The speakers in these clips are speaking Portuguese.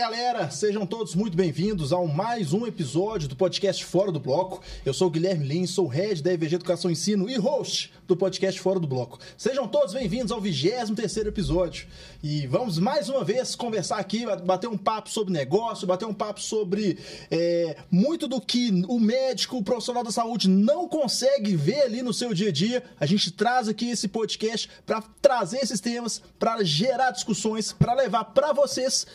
galera, sejam todos muito bem-vindos a mais um episódio do podcast Fora do Bloco. Eu sou o Guilherme Lins, sou head da EVG Educação e Ensino e host do podcast Fora do Bloco. Sejam todos bem-vindos ao 23 episódio. E vamos mais uma vez conversar aqui, bater um papo sobre negócio, bater um papo sobre é, muito do que o médico, o profissional da saúde não consegue ver ali no seu dia a dia. A gente traz aqui esse podcast para trazer esses temas, para gerar discussões, para levar para vocês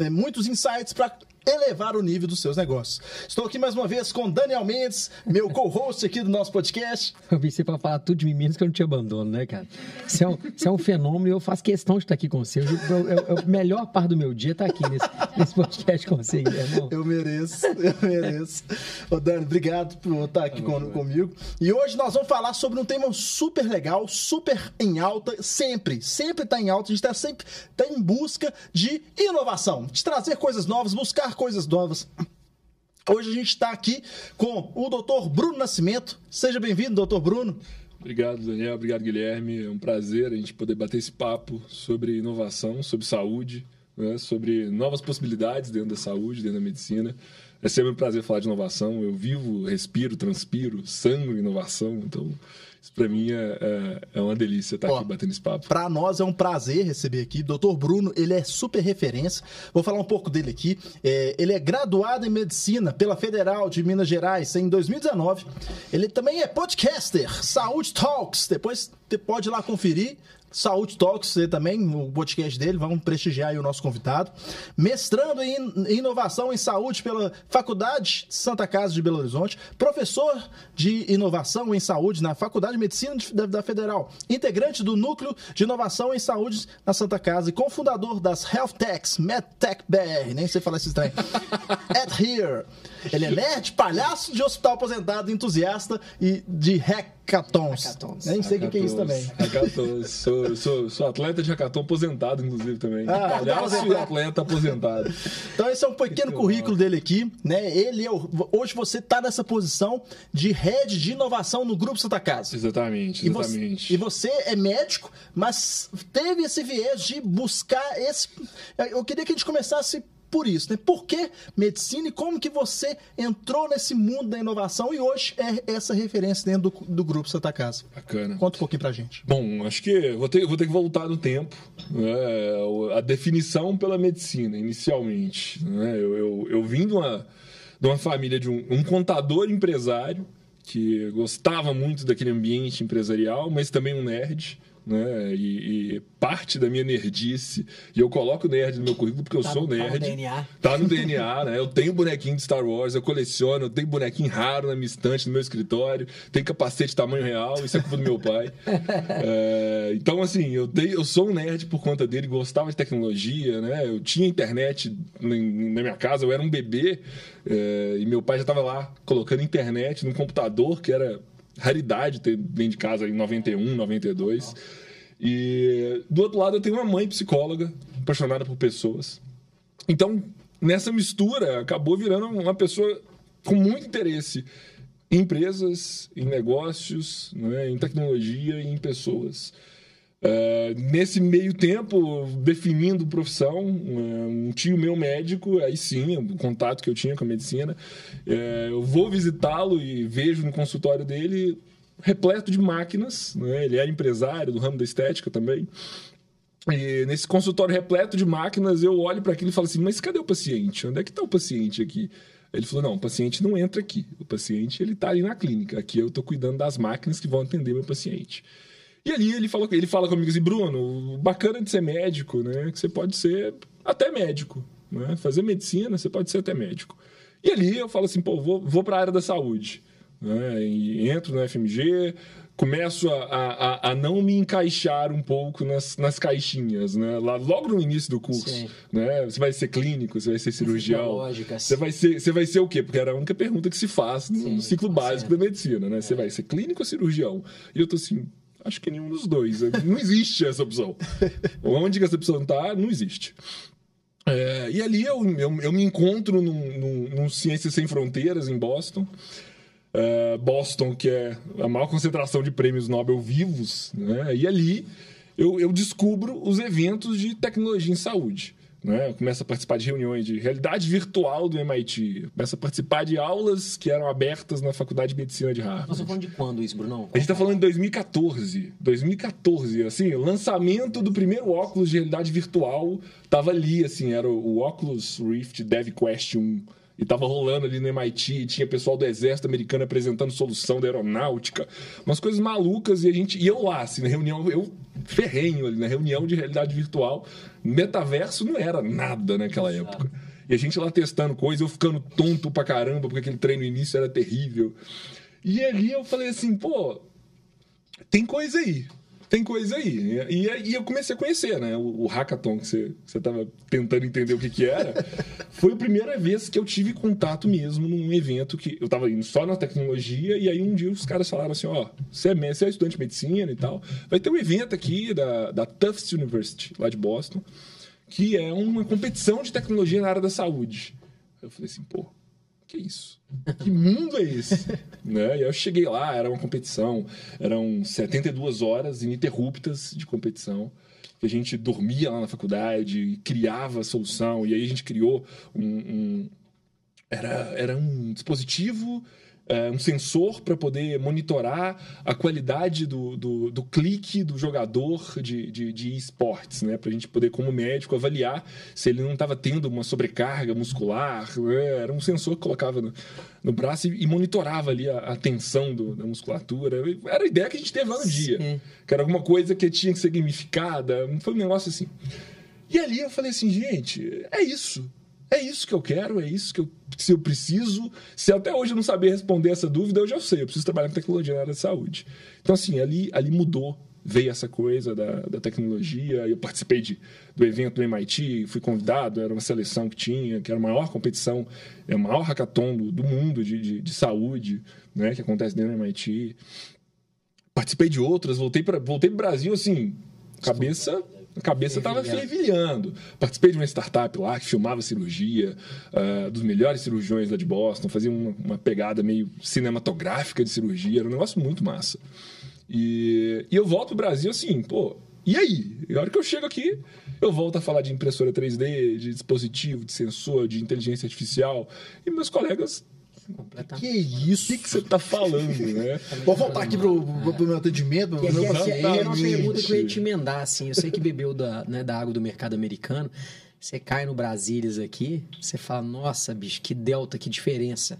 né, muitos insights para elevar o nível dos seus negócios. Estou aqui mais uma vez com Daniel Mendes, meu co-host aqui do nosso podcast. Eu você para falar tudo de mim, menos que eu não te abandono, né, cara? Isso é um, isso é um fenômeno e eu faço questão de estar aqui com você. a melhor parte do meu dia está aqui nesse, nesse, podcast com você, irmão. Eu mereço, eu mereço. Ô, Dani, obrigado por estar aqui com, comigo. E hoje nós vamos falar sobre um tema super legal, super em alta, sempre, sempre está em alta. A gente está sempre tá em busca de inovação, de trazer coisas novas, buscar coisas novas. Hoje a gente está aqui com o doutor Bruno Nascimento. Seja bem-vindo, doutor Bruno. Obrigado, Daniel. Obrigado, Guilherme. É um prazer a gente poder bater esse papo sobre inovação, sobre saúde, né? sobre novas possibilidades dentro da saúde, dentro da medicina. É sempre um prazer falar de inovação. Eu vivo, respiro, transpiro, sangue inovação. Então, isso para mim é, é, é, uma delícia estar Ó, aqui batendo esse papo. Para nós é um prazer receber aqui. Doutor Bruno, ele é super referência. Vou falar um pouco dele aqui. É, ele é graduado em medicina pela Federal de Minas Gerais em 2019. Ele também é podcaster, Saúde Talks. Depois você pode ir lá conferir. Saúde Talks também, o podcast dele, vamos prestigiar o nosso convidado. Mestrando em inovação em saúde pela Faculdade Santa Casa de Belo Horizonte, professor de inovação em saúde na Faculdade de Medicina da Federal, integrante do Núcleo de Inovação em Saúde na Santa Casa e cofundador das Health Techs, MedTech BR, nem sei falar esse trem. At Here. Ele é nerd, palhaço de hospital aposentado, entusiasta e de hackathons. hackathons. Nem sei o que é isso também. Hackathons. Sou, sou, sou atleta de hackathon aposentado, inclusive, também. Ah, palhaço e atleta aposentado. Então esse é um pequeno currículo dele aqui, né? Ele é o, hoje você está nessa posição de head de inovação no Grupo Santa Casa. Exatamente, exatamente. E você, e você é médico, mas teve esse viés de buscar esse... Eu queria que a gente começasse por isso, né? Por que medicina e como que você entrou nesse mundo da inovação e hoje é essa referência dentro do, do Grupo Santa Casa? Bacana. Conta um pouquinho pra gente. Bom, acho que vou ter, vou ter que voltar no tempo. Né? A definição pela medicina, inicialmente. Né? Eu, eu, eu vim de uma, de uma família de um, um contador empresário que gostava muito daquele ambiente empresarial, mas também um nerd né? E, e, parte da minha nerdice, e eu coloco nerd no meu currículo porque eu tá, sou nerd. Tá no DNA. Tá no DNA, né? Eu tenho bonequinho de Star Wars, eu coleciono, eu tenho bonequinho raro na minha estante, no meu escritório, tem capacete tamanho real, isso é culpa do meu pai. É, então, assim, eu, dei, eu sou um nerd por conta dele, gostava de tecnologia, né? Eu tinha internet na, na minha casa, eu era um bebê, é, e meu pai já estava lá colocando internet no computador, que era raridade ter dentro de casa em 91, 92. E do outro lado eu tenho uma mãe psicóloga, apaixonada por pessoas. Então, nessa mistura, acabou virando uma pessoa com muito interesse em empresas, em negócios, né, em tecnologia e em pessoas. Uh, nesse meio tempo, definindo profissão, um tio meu médico, aí sim, o contato que eu tinha com a medicina, uh, eu vou visitá-lo e vejo no consultório dele repleto de máquinas, né? ele é empresário do ramo da estética também. E nesse consultório repleto de máquinas, eu olho para aquilo e falo assim: mas cadê o paciente? Onde é que está o paciente aqui? Ele falou: não, o paciente não entra aqui. O paciente ele está ali na clínica. Aqui eu estou cuidando das máquinas que vão atender meu paciente. E ali ele fala, ele fala comigo assim, Bruno, bacana de ser médico, né? Que você pode ser até médico, né? Fazer medicina, você pode ser até médico. E ali eu falo assim, pô, vou, vou para a área da saúde. Né? E entro no FMG, começo a, a, a, não me encaixar um pouco nas, nas caixinhas, né? Lá, logo no início do curso, Sim. né? Você vai ser clínico, você vai ser cirurgião, você vai ser, você vai ser o quê? Porque era a única pergunta que se faz no Sim, ciclo básico da medicina, né? É. Você vai ser clínico ou cirurgião? E eu tô assim, Acho que nenhum dos dois. Não existe essa opção. Onde que essa opção está, não existe. É, e ali eu, eu, eu me encontro num, num, num, Ciências Sem Fronteiras, em Boston. É, Boston, que é a maior concentração de prêmios Nobel vivos. Né? E ali eu, eu descubro os eventos de tecnologia em saúde. Né? Eu começo a participar de reuniões de realidade virtual do MIT. Eu começo a participar de aulas que eram abertas na Faculdade de Medicina de Harvard. Nós estamos falando de quando isso, Brunão? A gente tá falando de 2014. 2014, assim, o lançamento do primeiro óculos de realidade virtual tava ali, assim, era o Oculus Rift Dev Quest 1. E tava rolando ali no MIT, tinha pessoal do exército americano apresentando solução da aeronáutica, umas coisas malucas, e a gente. E eu lá, assim, na reunião, eu ferrenho ali, na reunião de realidade virtual. Metaverso não era nada naquela época. E a gente lá testando coisa, eu ficando tonto pra caramba, porque aquele treino no início era terrível. E ali eu falei assim, pô, tem coisa aí. Tem coisa aí. E, e, e eu comecei a conhecer, né? O, o hackathon que você, que você tava tentando entender o que que era. foi a primeira vez que eu tive contato mesmo num evento que eu tava indo só na tecnologia e aí um dia os caras falaram assim, ó, você é, você é estudante de medicina e tal, vai ter um evento aqui da, da Tufts University, lá de Boston, que é uma competição de tecnologia na área da saúde. Eu falei assim, pô, que isso? Que mundo é esse? né? E eu cheguei lá, era uma competição, eram 72 horas ininterruptas de competição. Que a gente dormia lá na faculdade, criava solução, e aí a gente criou um. um era, era um dispositivo é, um sensor para poder monitorar a qualidade do, do, do clique do jogador de, de, de esportes, né? Para a gente poder, como médico, avaliar se ele não estava tendo uma sobrecarga muscular. Né? Era um sensor que colocava no, no braço e, e, monitorava ali a, a tensão do, da musculatura. Era a ideia que a gente teve lá no dia. Sim. Que era alguma coisa que tinha que ser gamificada. Foi um negócio assim. E ali eu falei assim, gente, é isso. É isso que eu quero, é isso que eu, se eu preciso. Se até hoje eu não saber responder essa dúvida, eu já sei. Eu preciso trabalhar com tecnologia na área de saúde. Então, assim, ali, ali mudou. Veio essa coisa da, da tecnologia. Eu participei de, do evento do MIT, fui convidado, era uma seleção que tinha, que era a maior competição, é o maior hackathon do, do mundo de, de, de, saúde, né, que acontece dentro do MIT. Participei de outras, voltei para voltei o Brasil, assim, cabeça a cabeça estava fervilhando. Participei de uma startup lá que filmava cirurgia, uh, dos melhores cirurgiões lá de Boston, fazia uma, uma, pegada meio cinematográfica de cirurgia, era um negócio muito massa. E, e eu volto pro Brasil assim, pô, e aí? E a hora que eu chego aqui, eu volto a falar de impressora 3D, de dispositivo, de sensor, de inteligência artificial, e meus colegas que isso? O que, você está falando, né? Vou voltar aqui pro, pro, pro meu atendimento. E, meu essa, é uma pergunta que eu ia te emendar, assim. Eu sei que bebeu da, né, da água do mercado americano. Você cai no Brasílias aqui, você fala, nossa, bicho, que delta, que diferença.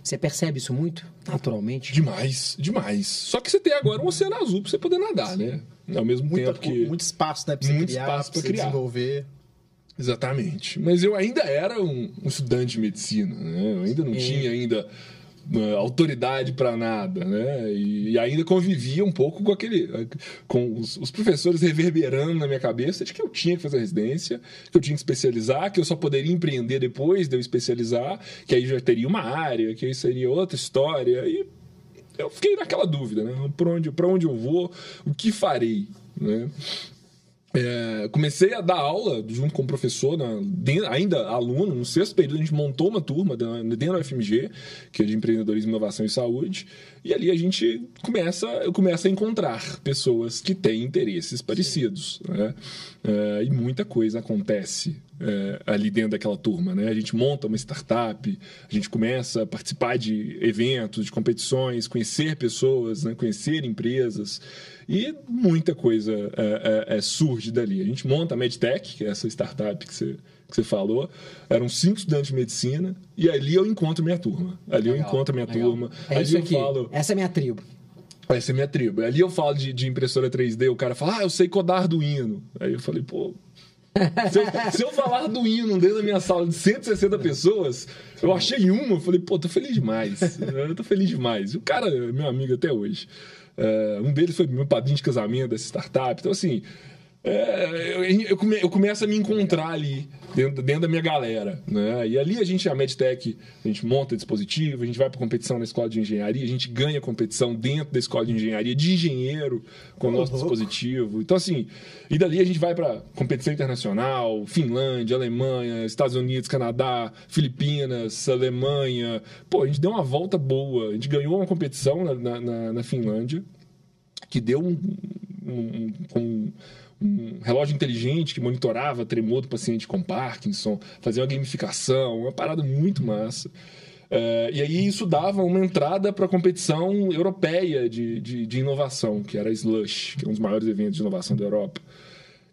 Você percebe isso muito, naturalmente? Demais, demais. Só que você tem agora um oceano azul para você poder nadar, né? Ao mesmo Muita, tempo que... Muito espaço, né? Pra você muito criar, espaço para criar. desenvolver. Exatamente. Mas eu ainda era um, um estudante de medicina, né? Eu ainda não é. tinha ainda uh, autoridade para nada, né? E, e, ainda convivia um pouco com aquele, com os, os, professores reverberando na minha cabeça de que eu tinha que fazer residência, que eu tinha que especializar, que eu só poderia empreender depois de eu especializar, que aí já teria uma área, que aí seria outra história e eu fiquei naquela dúvida, né? Para onde, para onde eu vou, o que farei, né? É, comecei a dar aula junto com o professor, na, dentro, ainda aluno, no sexto período, a gente montou uma turma dentro da UFMG, que é de empreendedorismo, inovação e saúde, e ali a gente começa, começa a encontrar pessoas que têm interesses parecidos. Né? É, e muita coisa acontece é, ali dentro daquela turma. Né? A gente monta uma startup, a gente começa a participar de eventos, de competições, conhecer pessoas, né? conhecer empresas. E muita coisa é, surge dali. A gente monta a MedTech, que é essa startup que você, que você falou. Eram cinco estudantes de medicina. E ali eu encontro minha turma. Ali legal, eu encontro minha legal. turma. É ali eu aqui. falo. Essa é minha tribo. Essa é minha tribo. Ali eu falo de, de impressora 3D, o cara fala, ah, eu sei codar Arduino. Aí eu falei, pô, se eu, se eu, falar Arduino dentro da minha sala de 160 pessoas, eu achei uma, eu falei, pô, tô feliz demais. Eu tô feliz demais. O cara é meu amigo até hoje. Uh, um deles foi meu padrinho de casamento dessa startup. Então, assim, é, eu, come, eu, começo a me encontrar ali, dentro, dentro da minha galera. Né? E ali a gente, a MedTech, a gente monta dispositivo, a gente vai para competição na escola de engenharia, a gente ganha competição dentro da escola de engenharia de engenheiro com o nosso uhum. dispositivo. Então, assim, e dali a gente vai para competição internacional, Finlândia, Alemanha, Estados Unidos, Canadá, Filipinas, Alemanha. Pô, a gente deu uma volta boa. A gente ganhou uma competição na, na, na Finlândia, que deu um um, um, um relógio inteligente que monitorava tremor do paciente com Parkinson, fazia uma gamificação, uma parada muito massa. É, e aí isso dava uma entrada para a competição europeia de, de, de, inovação, que era a Slush, que é um dos maiores eventos de inovação da Europa.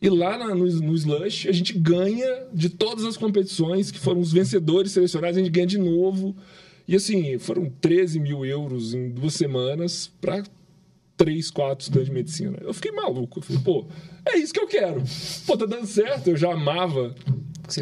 E lá na, no, no Slush a gente ganha de todas as competições que foram os vencedores selecionados, a gente ganha de novo. E assim, foram 13 mil euros em duas semanas para três, quatro estudantes de medicina. Eu fiquei maluco. Eu falei, pô, é isso que eu quero. Pô, tá dando certo. Eu já amava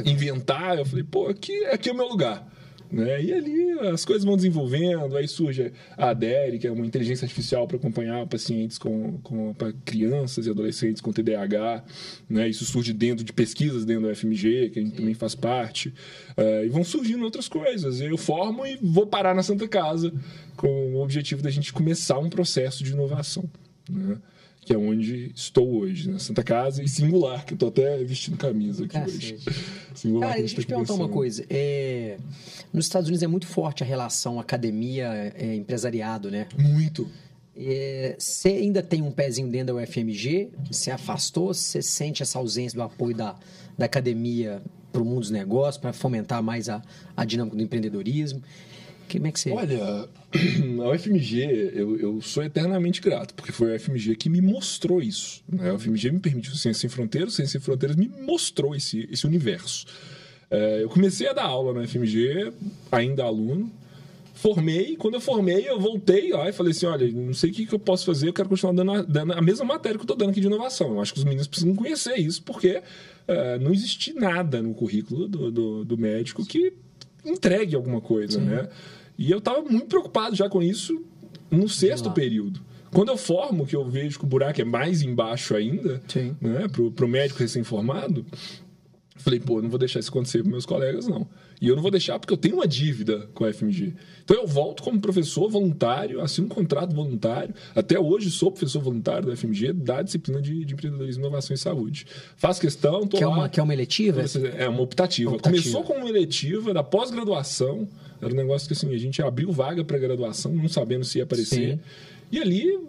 inventar. Eu falei, pô, aqui, aqui é o meu lugar. Né? E ali as coisas vão desenvolvendo, aí surge a ADERE, que é uma inteligência artificial para acompanhar pacientes com, com crianças e adolescentes com TDAH. Né? Isso surge dentro de pesquisas dentro do FMG, que a gente Sim. também faz parte. Uh, e vão surgindo outras coisas. Eu formo e vou parar na Santa Casa com o objetivo da gente começar um processo de inovação. Né? Que é onde estou hoje, na Santa Casa, e singular, que eu estou até vestindo camisa aqui hoje. Singular Cara, deixa eu te perguntar uma coisa. É... Nos Estados Unidos é muito forte a relação academia-empresariado, é, né? Muito. É, você ainda tem um pezinho dentro da UFMG? Você afastou? Você sente essa ausência do apoio da, da academia para o mundo dos negócios, para fomentar mais a, a dinâmica do empreendedorismo? Como é que você... Olha, a UFMG, eu, eu sou eternamente grato, porque foi a UFMG que me mostrou isso. Né? A UFMG me permitiu Ciência Sem Fronteiras, Ciência Sem Fronteiras me mostrou esse, esse universo. É, eu comecei a dar aula na UFMG, ainda aluno, formei, quando eu formei, eu voltei lá e falei assim, olha, não sei o que, que eu posso fazer, eu quero continuar dando a, dando a mesma matéria que eu estou dando aqui de inovação. Eu acho que os meninos precisam conhecer isso, porque é, não existe nada no currículo do, do, do médico que entregue alguma coisa, Sim. né? E eu estava muito preocupado já com isso no sexto período. Quando eu formo, que eu vejo que o buraco é mais embaixo ainda, Sim. né, pro, pro médico recém-formado, falei, pô, não vou deixar isso acontecer para meus colegas, não. E eu não vou deixar porque eu tenho uma dívida com a FMG. Então eu volto como professor voluntário, assino um contrato voluntário. Até hoje sou professor voluntário da FMG da disciplina de, de empreendedorismo, inovação e saúde. Faço questão, tô que lá. É uma, que é uma eletiva? É uma optativa. optativa. Começou como uma eletiva da pós-graduação. Era um negócio que assim, a gente abriu vaga para graduação, não sabendo se ia aparecer. Sim. E ali.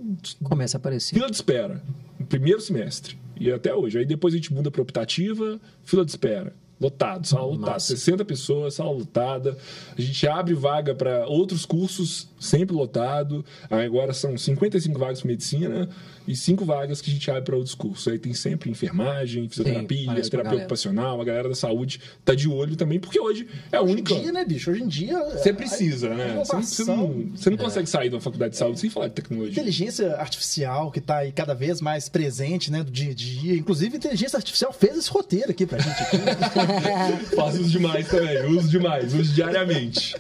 Começa a aparecer. Fila de espera, no primeiro semestre. E até hoje. Aí depois a gente muda para optativa, fila de espera. Lotado, sala lotada. 60 pessoas, sala lotada. A gente abre vaga para outros cursos, sempre lotado. Agora são 55 vagas para medicina e 5 vagas que a gente abre para outros cursos. Aí tem sempre enfermagem, fisioterapia, Sim, terapia ocupacional. A galera da saúde tá de olho também, porque hoje é a única. Hoje em dia, né, bicho? Hoje em dia. Você precisa, né? Você não, você não, você não consegue sair de uma faculdade de saúde sem falar de tecnologia. Inteligência artificial que está aí cada vez mais presente, né, do dia a dia. Inclusive, a inteligência artificial fez esse roteiro aqui pra gente. Aqui. Faço uso demais também, uso demais, uso diariamente.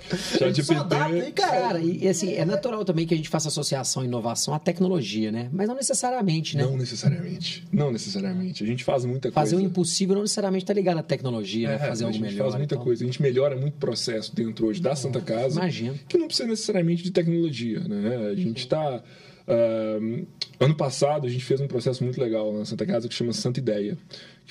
GPT. cara, e assim, é natural também que a gente faça associação inovação à tecnologia, né? Mas não necessariamente, né? Não necessariamente. Não necessariamente. A gente faz muita coisa. Fazer o impossível não necessariamente está ligado à tecnologia, né? é, né? Fazer algo melhor. A gente faz muita então. coisa. A gente melhora muito processo dentro hoje da Santa Casa. Imagina. Que não precisa necessariamente de tecnologia, né? A gente está Uh, ano passado a gente fez um processo muito legal na Santa Casa que chama Santa Ideia,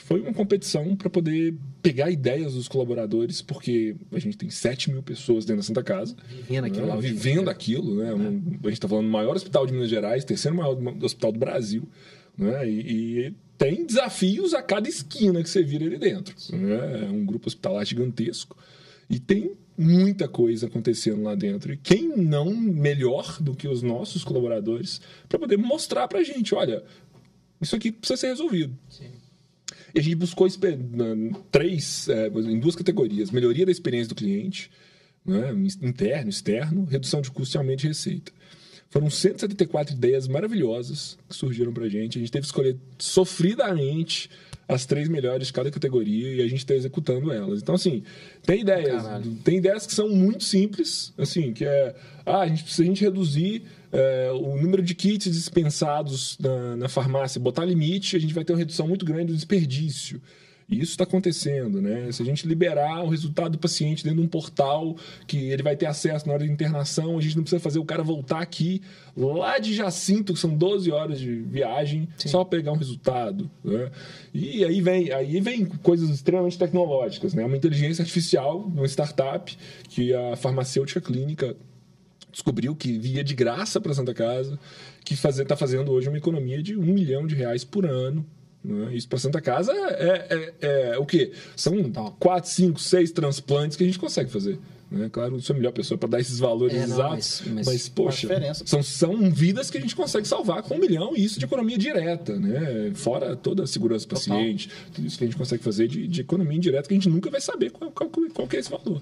foi uma competição para poder pegar ideias dos colaboradores, porque a gente tem 7 mil pessoas dentro da Santa Casa. Vivendo aquilo. Né? Vivendo aquilo, né? É. Um, a gente está falando do maior hospital de Minas Gerais, terceiro maior hospital do Brasil. Né? E, e, tem desafios a cada esquina que você vira ali dentro. Né? É um grupo hospitalar gigantesco. E tem muita coisa acontecendo lá dentro. E quem não melhor do que os nossos colaboradores para poder mostrar para a gente, olha, isso aqui precisa ser resolvido. Sim. E a gente buscou três, é, em duas categorias: melhoria da experiência do cliente, né, interno, externo, redução de custo e aumento de receita. Foram 174 ideias maravilhosas que surgiram para a gente. A gente teve que escolher sofridamente as três melhores de cada categoria e a gente está executando elas. Então, assim, tem ideias. Caralho. Tem ideias que são muito simples, assim, que é. Ah, a gente, se a gente reduzir é, o número de kits dispensados na, na farmácia, botar limite, a gente vai ter uma redução muito grande do desperdício. E isso está acontecendo, né? Se a gente liberar o resultado do paciente dentro de um portal que ele vai ter acesso na hora de internação, a gente não precisa fazer o cara voltar aqui lá de Jacinto, que são 12 horas de viagem, Sim. só pegar um resultado. Né? E aí vem, aí vem coisas extremamente tecnológicas, né? Uma inteligência artificial, uma startup que a farmacêutica clínica descobriu que via de graça para Santa Casa, que está fazendo hoje uma economia de um milhão de reais por ano. Né? Isso para Santa Casa é, é, é, é, o quê? São quatro, cinco, seis transplantes que a gente consegue fazer. Né? Claro, eu sou a melhor pessoa para dar esses valores é, não, exatos, mas, mas, mas poxa, são, são vidas que a gente consegue salvar com um milhão e isso de economia direta, né? fora toda a segurança do paciente, tudo isso que a gente consegue fazer de, de economia indireta que a gente nunca vai saber qual, qual, qual é esse valor.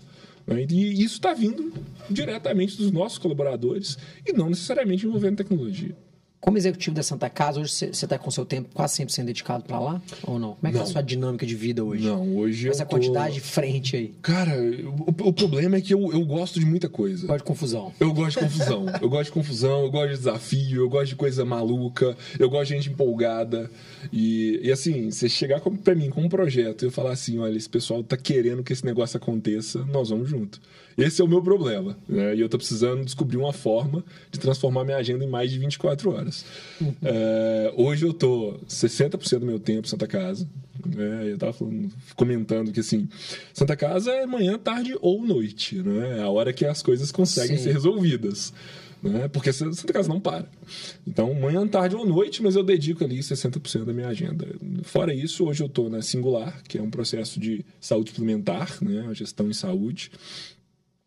Né? E isso está vindo diretamente dos nossos colaboradores e não necessariamente envolvendo tecnologia. Como executivo da Santa Casa, hoje você está com seu tempo quase 100% dedicado para lá? Ou não? Como é que não. é a sua dinâmica de vida hoje? Não, hoje Essa quantidade de frente aí. Cara, o, o, problema é que eu, eu gosto de muita coisa. Gosto de confusão. Eu gosto de confusão. eu gosto de confusão, eu gosto de desafio, eu gosto de coisa maluca, eu gosto de gente empolgada. E, e assim, você chegar para mim com um projeto e eu falar assim, olha, esse pessoal tá querendo que esse negócio aconteça, nós vamos junto. Esse é o meu problema. Né? E eu estou precisando descobrir uma forma de transformar minha agenda em mais de 24 horas. Uhum. É, hoje eu estou 60% do meu tempo em Santa Casa. Né? Eu estava comentando que assim, Santa Casa é manhã, tarde ou noite. Né? É a hora que as coisas conseguem Sim. ser resolvidas. Né? Porque Santa Casa não para. Então, manhã, tarde ou noite, mas eu dedico ali 60% da minha agenda. Fora isso, hoje eu estou na Singular, que é um processo de saúde suplementar, né? a gestão em saúde.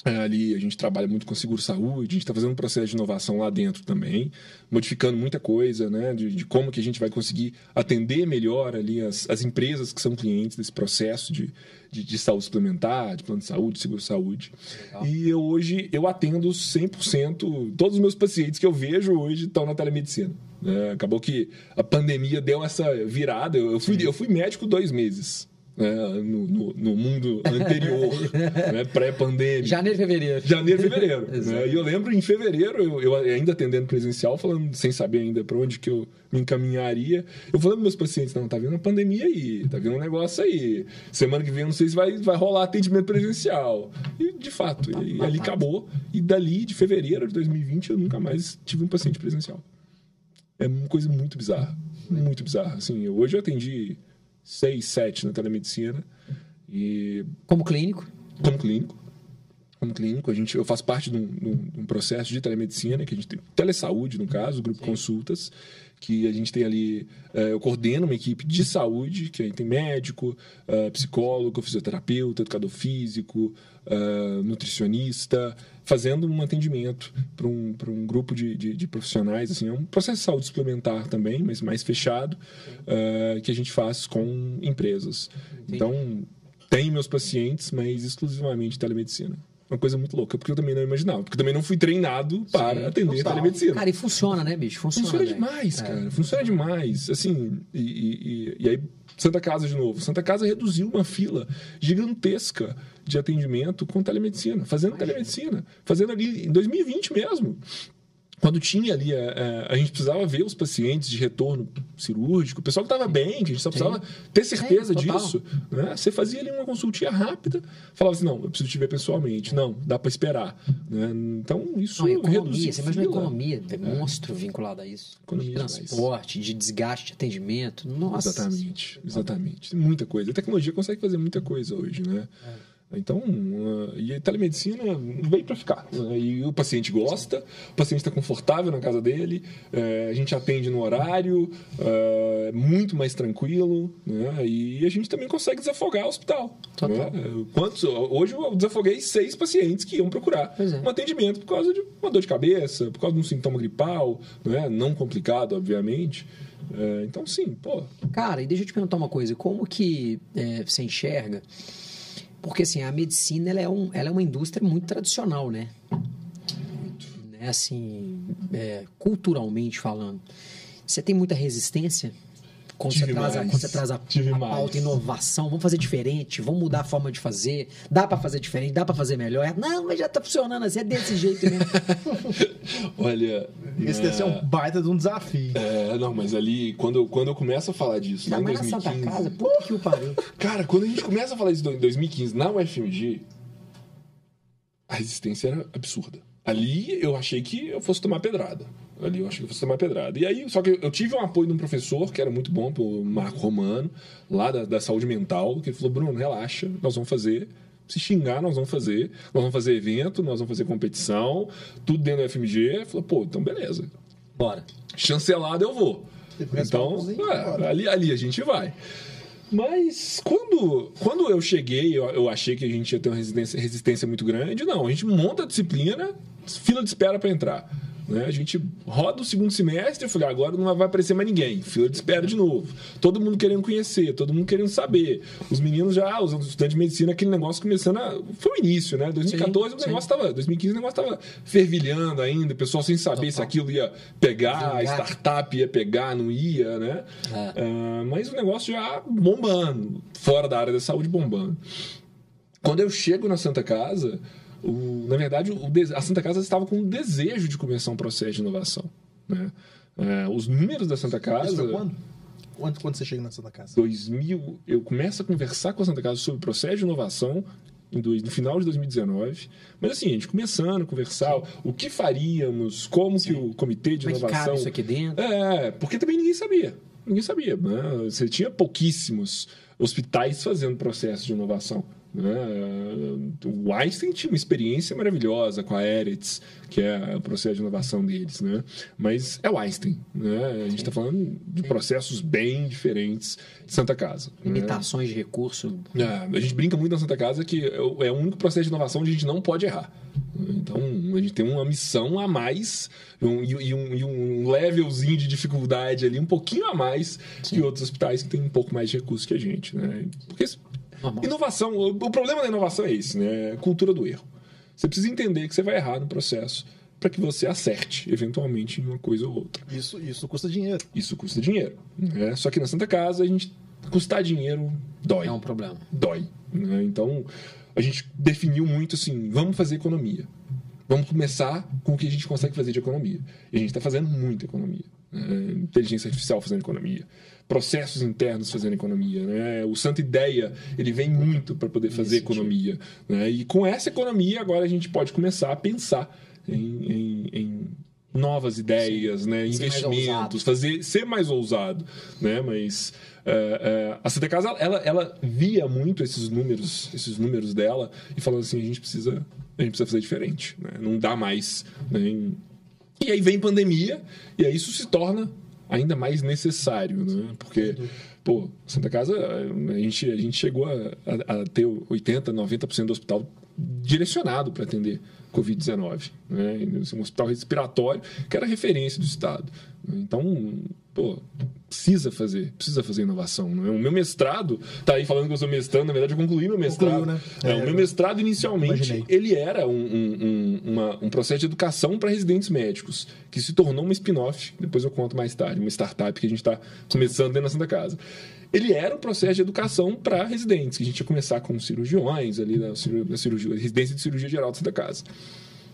É, ali a gente trabalha muito com seguro-saúde, a gente está fazendo um processo de inovação lá dentro também, modificando muita coisa, né, de, de, como que a gente vai conseguir atender melhor ali as, as empresas que são clientes desse processo de, de, de saúde suplementar, de plano de saúde, seguro-saúde. E eu, hoje eu atendo 100%, todos os meus pacientes que eu vejo hoje estão na telemedicina. É, acabou que a pandemia deu essa virada, eu, eu fui, eu fui médico dois meses né, no, no, no, mundo anterior, né, pré-pandemia. Janeiro e fevereiro. Janeiro e fevereiro. né? E eu lembro em fevereiro, eu, eu, ainda atendendo presencial, falando, sem saber ainda para onde que eu me encaminharia. Eu falando para meus pacientes, não, tá vindo uma pandemia aí, tá vindo um negócio aí. Semana que vem, não sei se vai, vai rolar atendimento presencial. E, de fato, e, ali acabou. E dali, de fevereiro de 2020, eu nunca mais tive um paciente presencial. É uma coisa muito bizarra. Muito bizarra. Assim, hoje eu atendi seis, sete na telemedicina. E... Como clínico? Como clínico. Como clínico, a gente, eu faço parte de um, de um processo de telemedicina, que a gente tem telesaúde, no caso, o grupo Sim. Consultas, que a gente tem ali, é, eu coordeno uma equipe de saúde, que aí tem médico, é, psicólogo, fisioterapeuta, educador físico, é, nutricionista, fazendo um atendimento para um, um grupo de, de, de, profissionais. Assim, é um processo de saúde suplementar também, mas mais fechado, uh, que a gente faz com empresas. Então, tem meus pacientes, mas exclusivamente telemedicina uma coisa muito louca, porque eu também não imaginava, porque eu também não fui treinado para Sim, atender total. telemedicina. Cara, e funciona, né, bicho? Funciona, funciona demais, é. cara. Funciona demais. Assim, e, e, e, aí, Santa Casa de novo. Santa Casa reduziu uma fila gigantesca de atendimento com telemedicina, fazendo Imagina. telemedicina, fazendo ali em 2020 mesmo quando tinha ali, a, é, a, é, a, gente precisava ver os pacientes de retorno cirúrgico, o pessoal que estava bem, que a gente só precisava Sim. ter certeza disso. Né? Você fazia ali uma consultinha rápida, falava assim: não, eu preciso te ver pessoalmente. Não, dá para esperar. Né? Então, isso. Não, economia, você imagina a economia, é monstro vinculado a isso. Economia de transporte, de desgaste, de atendimento. Nossa. Exatamente, exatamente. Muita coisa. A tecnologia consegue fazer muita coisa hoje, né? É. Então, uh, e a telemedicina veio para ficar. Né? E o paciente gosta, o paciente está confortável na casa dele, uh, a gente atende no horário, uh, muito mais tranquilo, né? e a gente também consegue desafogar o hospital. Né? Quantos, hoje eu desafoguei seis pacientes que iam procurar é. um atendimento por causa de uma dor de cabeça, por causa de um sintoma gripal, né? não complicado, obviamente. É, então, sim, pô. Cara, e deixa eu te perguntar uma coisa: como que é, você enxerga? Porque, assim, a medicina ela é, um, ela é uma indústria muito tradicional, né? Muito. Né? Assim, é, culturalmente falando. Você tem muita resistência quando, você traz, a, quando você traz a, a pauta, inovação, vamos fazer diferente, vamos mudar a forma de fazer, dá para fazer diferente, dá para fazer melhor. Não, mas já tá funcionando assim, é desse jeito mesmo. Olha. Esse é... deve ser um é, baita de um desafio. É, não, mas ali, quando eu, quando eu começo a falar disso. Ainda mais 2015, na Santa Casa, puta que o pariu. Cara, quando a gente começa a falar isso em 2015 na UFMG, a resistência era absurda. Ali eu achei que eu fosse tomar pedrada. Ali eu achei que eu fosse tomar pedrada. E aí, só que eu tive um apoio de um professor que era muito bom, o Marco Romano, lá da, da saúde mental, que ele falou: Bruno, relaxa, nós vamos fazer Se xingar, nós vamos fazer. Nós vamos fazer evento, nós vamos fazer competição, tudo dentro do FMG. Falou, pô, então beleza. Bora. Chancelado eu vou. Então, é, ali, ali a gente vai. Mas quando, quando eu cheguei, eu, eu achei que a gente ia ter uma resistência, resistência muito grande. Não, a gente monta a disciplina, fila de espera para entrar. Né? A gente roda o segundo semestre, eu falei, agora não vai aparecer mais ninguém, fila de espera de novo. Todo mundo querendo conhecer, todo mundo querendo saber. Os meninos já, os estudantes de medicina, aquele negócio começando a. Foi o início, né? 2014 sim, o negócio estava. 2015 o negócio estava fervilhando ainda, o pessoal sem saber Total. se aquilo ia pegar, a startup ia pegar, não ia, né? É. Uh, mas o negócio já bombando, fora da área da saúde bombando. Quando eu chego na Santa Casa, o, na verdade, o, a Santa Casa estava com um desejo de começar um processo de inovação. Né? É, os números da Santa Casa. Isso quando? quando? Quando você chega na Santa Casa? 2000, eu começo a conversar com a Santa Casa sobre o processo de inovação no final de 2019. Mas assim, a gente começando a conversar Sim. o que faríamos, como Sim. que o comitê de Como inovação. É que cabe isso aqui dentro? É, porque também ninguém sabia. Ninguém sabia. Né? Você tinha pouquíssimos hospitais fazendo processo de inovação. Né? O Einstein tinha uma experiência maravilhosa com a Eretz, que é o processo de inovação deles, né? mas é o Einstein. Né? A gente está falando de processos bem diferentes de Santa Casa. Né? Limitações né? de recurso. É, a gente brinca muito na Santa Casa que é o único processo de inovação onde a gente não pode errar. Então, a gente tem uma missão a mais um, e, um, e um levelzinho de dificuldade ali, um pouquinho a mais Sim. que outros hospitais que têm um pouco mais de recursos que a gente. Né? Porque Normal. Inovação, o, o problema da inovação é esse, né? Cultura do erro. Você precisa entender que você vai errar no processo para que você acerte, eventualmente, em uma coisa ou outra. Isso, isso custa dinheiro. Isso custa dinheiro. Né? Só que na Santa Casa, a gente custar dinheiro dói. É um problema. Dói. Né? Então, a gente definiu muito assim: vamos fazer economia. Vamos começar com o que a gente consegue fazer de economia. E a gente está fazendo muita economia. Né? Inteligência artificial fazendo economia processos internos fazendo economia. Né? O Santa Ideia ele vem muito para poder fazer economia. Né? E com essa economia, agora a gente pode começar a pensar em, em, em novas ideias, né? investimentos, fazer ser mais ousado. Né? Mas é, é, a Santa Casa ela, ela via muito esses números, esses números dela e falando assim a gente precisa a gente precisa fazer diferente, né? não dá mais. Né? E aí vem pandemia e aí isso se torna ainda mais necessário, né? Porque, pô, Santa Casa, a gente, a gente chegou a, a, a ter 80%, 90% do hospital direcionado para atender Covid-19. Né? Um hospital respiratório que era referência do Estado. Então, pô, precisa fazer, precisa fazer inovação. Não é? O meu mestrado, tá aí falando que eu sou mestrando, na verdade eu concluí meu mestrado. Concluiu, né? é, é, o meu mestrado, inicialmente, ele era um, um, uma, um processo de educação para residentes médicos, que se tornou uma spin-off, depois eu conto mais tarde, uma startup que a gente está começando dentro da Santa Casa. Ele era um processo de educação para residentes, que a gente ia começar com cirurgiões ali na, na cirurgia, residência de cirurgia geral da Santa Casa.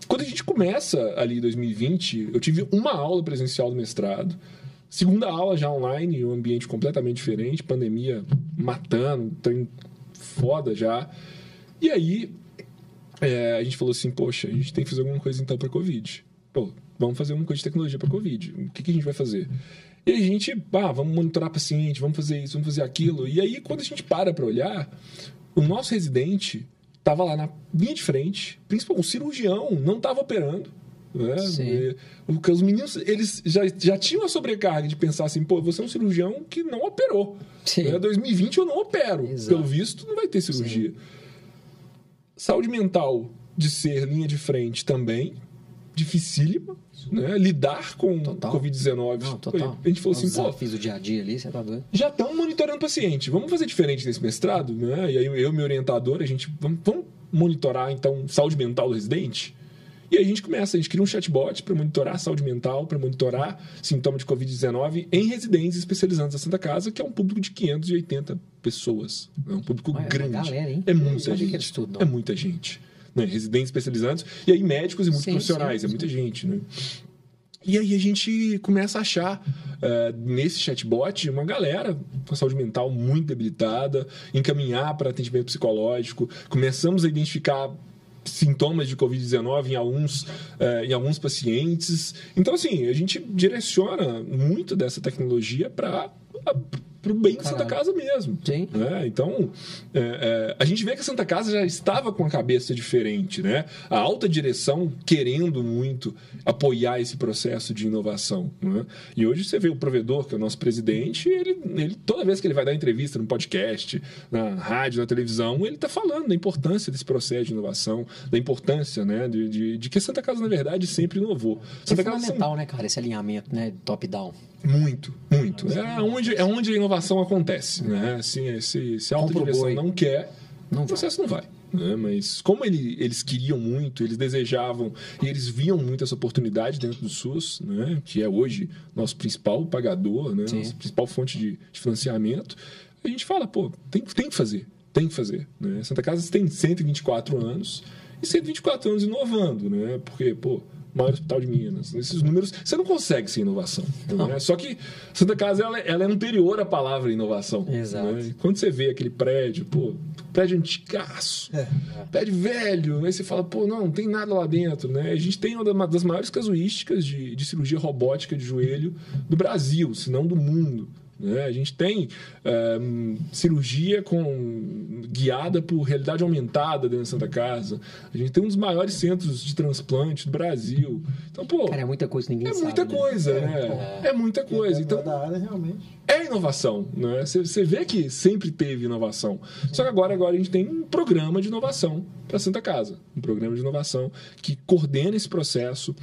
Quando a gente começa ali em 2020, eu tive uma aula presencial do mestrado, Segunda aula já online, um ambiente completamente diferente, pandemia matando, tem foda já. E aí é, a gente falou assim, poxa, a gente tem que fazer alguma coisa então para Covid. Pô, vamos fazer alguma coisa de tecnologia para Covid. O que, que, a gente vai fazer? E a gente, ah, vamos monitorar paciente, vamos fazer isso, vamos fazer aquilo. E aí, quando a gente para para olhar, o nosso residente estava lá na linha de frente, principalmente o cirurgião não estava operando. Né? Porque os meninos eles já, já tinham a sobrecarga de pensar assim, pô, você é um cirurgião que não operou. Sim. Né? 2020 eu não opero. Exato. Pelo visto, não vai ter cirurgia. Sim. Saúde mental de ser linha de frente também, dificílima. Né? Lidar com Covid-19. A gente falou assim, pô. Fiz o dia a dia ali, você tá doido. Já estão monitorando paciente. Vamos fazer diferente nesse mestrado, né? E aí eu e meu orientador, a gente. Vamos, vamos monitorar, então, saúde mental do residente? E aí a gente começa, a gente cria um chatbot para monitorar a saúde mental, para monitorar sintomas de Covid-19 em residências especializantes da Santa Casa, que é um público de 580 pessoas. É um público Olha, grande. É, galera, hein? é muita gente. É muita gente. Né? Residentes especializantes, e aí médicos e muitos sim, profissionais, sim, é muita gente. Né? E aí a gente começa a achar uh, nesse chatbot uma galera com saúde mental muito debilitada, encaminhar para atendimento psicológico. Começamos a identificar sintomas de Covid-19 em alguns, eh, em alguns pacientes. Então, assim, a gente direciona muito dessa tecnologia para para o bem da Santa Casa mesmo. Sim. Né? Então, é, é, a gente vê que a Santa Casa já estava com a cabeça diferente, né? A alta direção querendo muito apoiar esse processo de inovação. Né? E hoje você vê o provedor, que é o nosso presidente, ele, ele toda vez que ele vai dar entrevista no podcast, na rádio, na televisão, ele está falando da importância desse processo de inovação, da importância né, de, de, de que a Santa Casa, na verdade, sempre inovou. Isso é Santa fundamental, né, cara? Esse alinhamento, né? Top-down. Muito, muito. É onde, é onde a inovação acontece. Né? Assim, se, se a alta Compra o direção boi. não quer, Não o processo não vai. né? Mas como ele- eles queriam muito, eles desejavam e eles viam muito essa oportunidade dentro do SUS, né? que é hoje nosso principal pagador, né? Sim. nossa principal fonte de, de financiamento, a gente fala, pô, tem, tem que fazer, tem que fazer. Né? Santa Casa tem 124 anos e 124 anos inovando, né? porque, pô, maior hospital de Minas. Esses números, você não consegue sem inovação. Né? Só que Santa Casa ela, ela é anterior à palavra inovação. Exato. né? Quando você vê aquele prédio, pô, prédio antigaço, É. prédio velho, aí você fala, pô, não, não tem nada lá dentro, né? A gente tem uma das maiores casuísticas de, de cirurgia robótica de joelho do Brasil, se não do mundo. Né? A gente tem eh, cirurgia com, guiada por realidade aumentada dentro da Santa Casa. A gente tem um dos maiores centros de transplante do Brasil. Então, pô, Cara, é muita coisa que ninguém é sabe. muita né? coisa, né? É muita coisa. Então, da área, realmente. é inovação, né? Você, você vê que sempre teve inovação. Só que agora, agora a gente tem um programa de inovação para Santa Casa, um programa de inovação que coordena esse processo.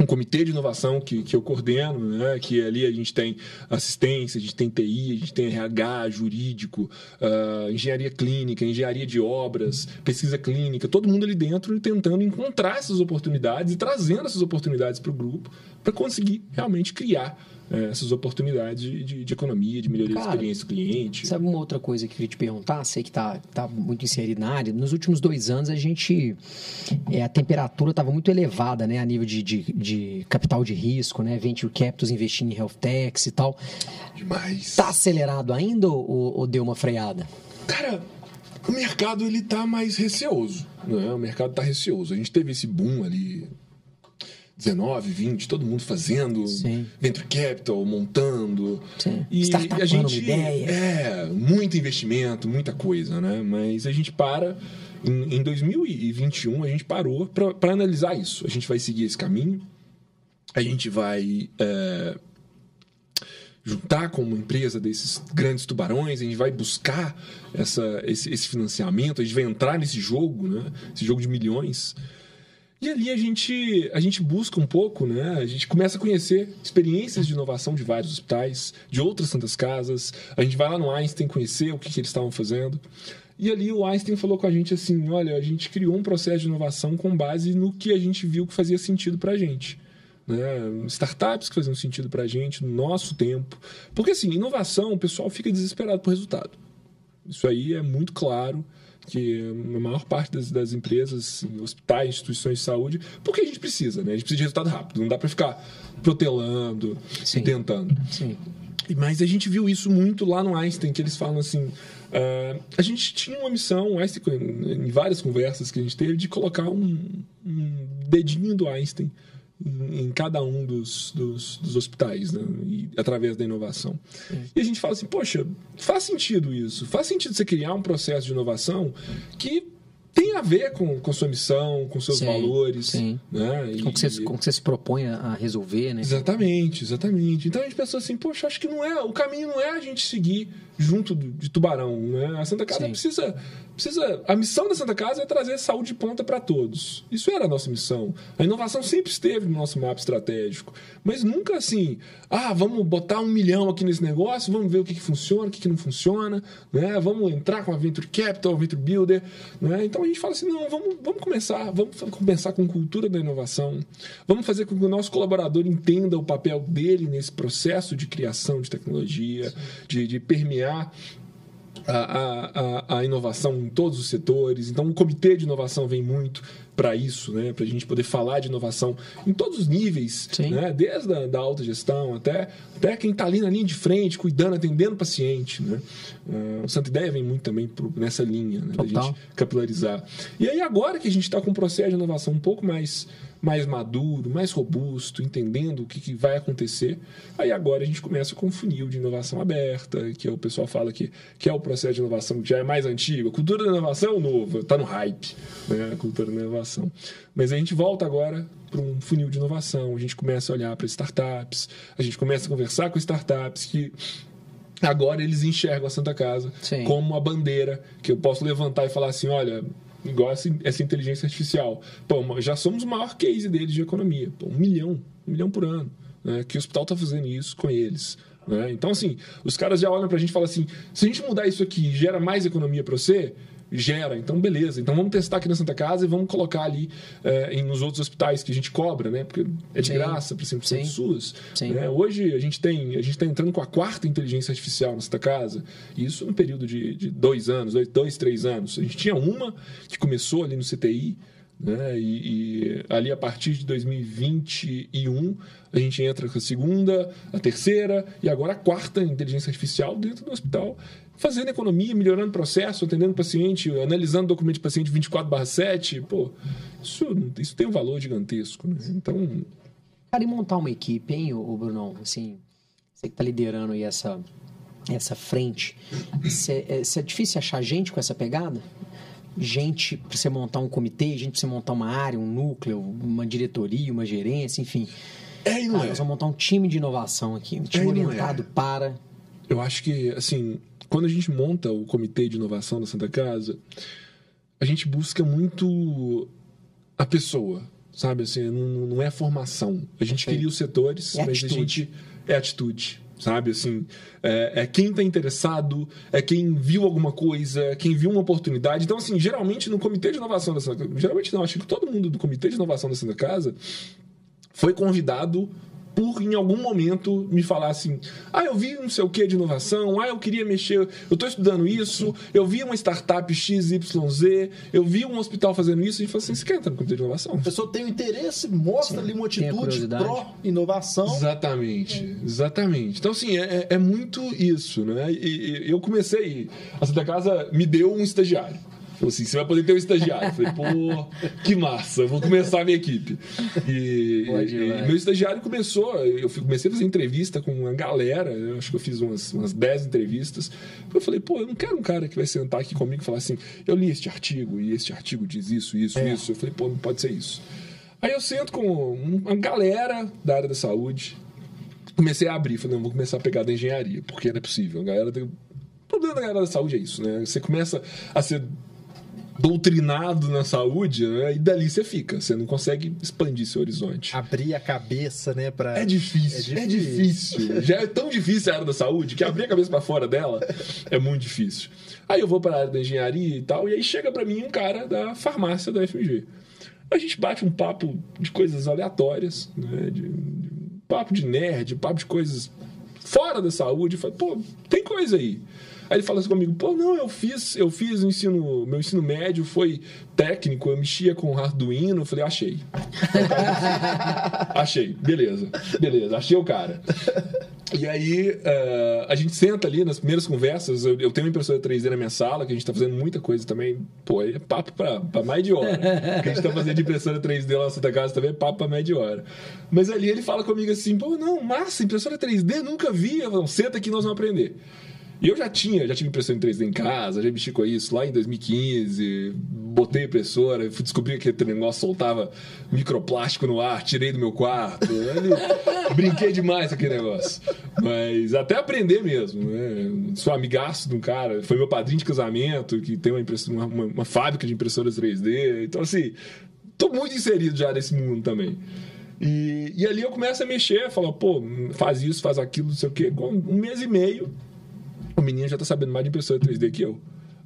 Um comitê de inovação que, que eu coordeno, né? que ali a gente tem assistência, a gente tem TI, a gente tem RH, jurídico, ah, engenharia clínica, engenharia de obras, pesquisa clínica, todo mundo ali dentro tentando encontrar essas oportunidades e trazendo essas oportunidades para o grupo para conseguir realmente criar eh, essas oportunidades de, de- economia, de melhoria da Cara, experiência do cliente. Sabe uma outra coisa que eu queria te perguntar? Sei que tá, tá muito inserido na área. Nos últimos dois anos, a gente. é, a temperatura estava muito elevada, né? A nível de, de, de capital de risco, né? Venture Capitals investindo em health techs e tal. Demais. Tá acelerado ainda ou, ou deu uma freada? Cara, o mercado ele tá mais receoso, né? O mercado tá receoso. A gente teve esse boom ali 19, 20, todo mundo fazendo, Sim. venture capital, montando. Sim. E Startupando a gente uma ideia. é muito investimento, muita coisa, né? Mas a gente para em, em 2021 a gente parou para analisar isso. A gente vai seguir esse caminho. A gente vai é, juntar com uma empresa desses grandes tubarões, a gente vai buscar essa, esse, esse financiamento, a gente vai entrar nesse jogo, né? Esse jogo de milhões. E ali a gente, a gente busca um pouco, né? A gente começa a conhecer experiências de inovação de vários hospitais, de outras santas casas. A gente vai lá no Einstein conhecer o que, que eles estavam fazendo. E ali o Einstein falou com a gente assim: olha, a gente criou um processo de inovação com base no que a gente viu que fazia sentido pra gente. Né? Startups que faziam sentido pra gente, no nosso tempo. Porque assim, inovação, o pessoal fica desesperado por resultado. Isso aí é muito claro que a maior parte das, das empresas, hospitais, instituições de saúde, porque a gente precisa, né? A gente precisa de resultado rápido, não dá para ficar protelando Sim. e tentando. Sim. Mas a gente viu isso muito lá no Einstein, que eles falam assim: ah, a gente tinha uma missão, Einstein, em várias conversas que a gente teve, de colocar um, um dedinho do Einstein em, em cada um dos, dos, dos hospitais, né? E, através da inovação. E a gente fala assim: poxa, faz sentido isso, faz sentido você criar um processo de inovação que tem a ver com, com sua missão, com seus Sim, valores. sim. Né? Como que, você, como que você se propõe a resolver, né? Exatamente, exatamente. Então a gente pensou assim, poxa, acho que não é, o caminho não é a gente seguir junto de Tubarão, né? A Santa Casa Sim. precisa, precisa, a missão da Santa Casa é trazer saúde de ponta para todos. Isso era a nossa missão. A inovação sempre esteve no nosso mapa estratégico, mas nunca assim, ah, vamos botar um milhão aqui nesse negócio, vamos ver o que, que funciona, o que, que não funciona, né? Vamos entrar com a Venture Capital, Venture Builder, né? Então a gente fala assim, não, vamos, vamos começar, vamos começar com cultura da inovação, vamos fazer com que o nosso colaborador entenda o papel dele nesse processo de criação de tecnologia, de, de permear a, a, a, a inovação em todos os setores. Então, o comitê de inovação vem muito para isso, né? Para a gente poder falar de inovação em todos os níveis, né? Desde a da alta gestão até, até quem está ali na linha de frente, cuidando, atendendo o paciente, né? Uh, o Santa Ideia vem muito também por, nessa linha, né? Da gente capilarizar. E aí agora que a gente está com um processo de inovação um pouco mais mais maduro, mais robusto, entendendo o que, que, vai acontecer. Aí agora a gente começa com um funil de inovação aberta, que é o pessoal fala que, que é o processo de inovação que já é mais antigo. A cultura da inovação é novo, está no hype, né? a cultura da inovação. Mas a gente volta agora para um funil de inovação, a gente começa a olhar para startups, a gente começa a conversar com startups que agora eles enxergam a Santa Casa Sim. como a bandeira que eu posso levantar e falar assim, olha, igual essa, essa inteligência artificial. Pô, já somos o maior case deles de economia. Pô, um milhão, um milhão por ano. Né? Que o hospital está fazendo isso com eles. Né? Então, assim, os caras já olham para a gente e falam assim: se a gente mudar isso aqui, gera mais economia para você, gera. Então, beleza. Então, vamos testar aqui na Santa Casa e vamos colocar ali é, em, nos outros hospitais que a gente cobra, né? Porque é de Sim. graça para 100% Sim. SUS. Sim. Né? Hoje, a gente tem a gente está entrando com a quarta inteligência artificial na Santa Casa. Isso no período de, de dois anos, dois, dois, três anos. A gente tinha uma que começou ali no CTI, né? E, e, ali a partir de 2021 a gente entra com a segunda, a terceira e agora a quarta inteligência artificial dentro do hospital fazendo economia, melhorando o processo, atendendo o paciente, analisando o documento de paciente 24/7, pô, isso, isso tem um valor gigantesco, né? Então, cara, e montar uma equipe, hein, o Brunão, assim, você que tá liderando aí essa essa frente, é, é difícil achar gente com essa pegada? Gente para você montar um comitê, gente para você montar uma área, um núcleo, uma diretoria, uma gerência, enfim. É, não Cara, é. Nós vamos montar um time de inovação aqui, um time é, orientado é. para. Eu acho que, assim, quando a gente monta o comitê de inovação da Santa Casa, a gente busca muito a pessoa, sabe? Assim, não, não é formação. A gente queria os setores, é mas atitude. a gente é atitude. Sabe, assim, é, é quem está interessado, é quem viu alguma coisa, quem viu uma oportunidade. Então, assim, geralmente no comitê de inovação da Santa Casa, geralmente não, acho que todo mundo do comitê de inovação da Santa Casa foi convidado por em algum momento me falar assim: ah, eu vi não sei o que de inovação, ah, eu queria mexer, eu estou estudando isso, eu vi uma startup XYZ, eu vi um hospital fazendo isso, e fala assim: você quer entrar no comitê de inovação? A pessoa tem um interesse, mostra Sim, ali uma atitude pró-inovação. Exatamente, é. exatamente. Então, assim, é, é muito isso, né? E, e eu comecei, a Santa Casa me deu um estagiário. Falou assim: você vai poder ter um estagiário. Eu falei, pô, que massa, vou começar a minha equipe. E, Pode, e meu estagiário começou, eu comecei a fazer entrevista com uma galera, acho que eu fiz umas, umas 10 entrevistas. Eu falei, pô, eu não quero um cara que vai sentar aqui comigo e falar assim: eu li este artigo e este artigo diz isso, isso, é. isso. Eu falei, pô, não pode ser isso. Aí eu sento com uma galera da área da saúde, comecei a abrir, falei, não, vou começar a pegar da engenharia, porque não é possível. A galera tem... O problema da galera da saúde é isso, né? Você começa a ser doutrinado na saúde, né? E dali você fica, você não consegue expandir seu horizonte. Abrir a cabeça, né, para É difícil, é difícil. É difícil. Já é tão difícil a área da saúde que abrir a cabeça para fora dela é muito difícil. Aí eu vou para a área da engenharia e tal, e aí chega para mim um cara da farmácia da FMG. A gente bate um papo de coisas aleatórias, né? De, de, papo de nerd, papo de coisas fora da saúde. Fala, pô, tem coisa aí. Aí ele fala assim comigo, pô, não, eu fiz, eu fiz o ensino, meu ensino médio foi técnico, eu mexia com Arduino, eu falei, achei. achei, beleza, beleza, achei o cara. E aí, uh, a gente senta ali nas primeiras conversas. Eu, eu, tenho uma impressora 3D na minha sala, que a gente tá fazendo muita coisa também. Pô, é papo pra, pra mais de hora. que a gente tá fazendo de impressora 3D lá na Santa Casa também é papo pra mais de hora. Mas ali ele fala comigo assim: pô, não, massa, impressora 3D, nunca vi. Eu falo, senta aqui nós vamos aprender. E eu já tinha, já tive impressão em 3D em casa, já mexi com isso lá em 2015, botei impressora, fui descobrir que aquele negócio soltava microplástico no ar, tirei do meu quarto. brinquei demais com aquele negócio. Mas até aprender mesmo, né? Sou amigaço de um cara, foi meu padrinho de casamento, que tem uma, uma, uma, fábrica de impressoras 3D. Então, assim, tô muito inserido já nesse mundo também. E, e ali eu começo a mexer, falar, pô, faz isso, faz aquilo, não sei o quê. Com um mês e meio, o menino já tá sabendo mais de impressora 3D que eu.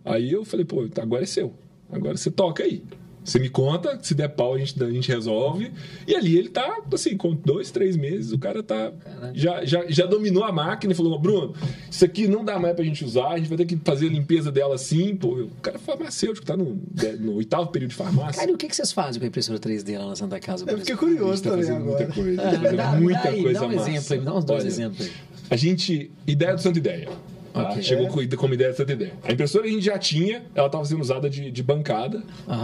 Aí eu falei, pô, agora é seu. Agora você toca aí. Você me conta, se der pau a gente, a gente resolve. E ali ele tá, assim, com dois, três meses, o cara tá. Já, já, já dominou a máquina e falou: Bruno, isso aqui não dá mais pra gente usar, a gente vai ter que fazer a limpeza dela assim. Pô, o cara é farmacêutico, tá no, no oitavo período de farmácia. Cara, e o que, que vocês fazem com a impressora 3D lá na Santa Casa? Eu fiquei curioso tá também fazendo agora. muita coisa. Ah, Tá fazendo dá, muita dá aí, coisa dá um massa. exemplo aí, dá uns dois Olha, exemplos aí. A gente. Ideia do Santa Ideia. Tá? Ok. Chegou com, como ideia Santa Ideia. A impressora a gente já tinha, ela estava sendo usada de, de bancada,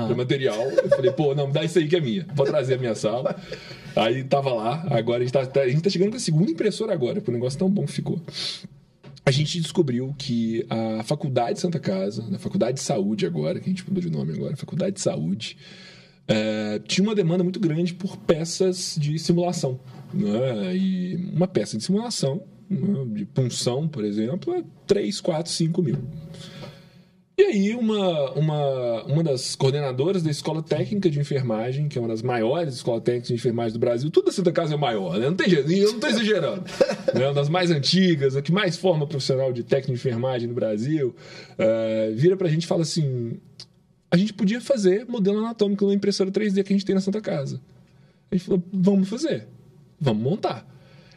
de material. Eu falei, pô, não, dá isso aí que é minha. Vou trazer a minha sala. Aí tava lá, agora a gente tá, tá- a gente tá chegando com a segunda impressora agora, porque o negócio tão bom que ficou. A gente descobriu que a Faculdade de Santa Casa, a Faculdade de Saúde agora, que a gente mudou de nome agora, Faculdade de Saúde, eh, tinha uma demanda muito grande por peças de simulação. Né? E uma peça de simulação, né, de punção, por exemplo, é 3, 4, 5 mil. E aí, uma, uma, uma das coordenadoras da Escola Técnica de Enfermagem, que é uma das maiores escolas técnicas de enfermagem do Brasil, tudo da Santa Casa é maior, né? Não tem jeito, eu não estou exagerando. né? Uma das mais antigas, a que mais forma profissional de técnico de enfermagem no Brasil, eh, vira pra gente e fala assim: a gente podia fazer modelo anatômico na impressora 3D que a gente tem na Santa Casa. A gente falou: vamos fazer, vamos montar.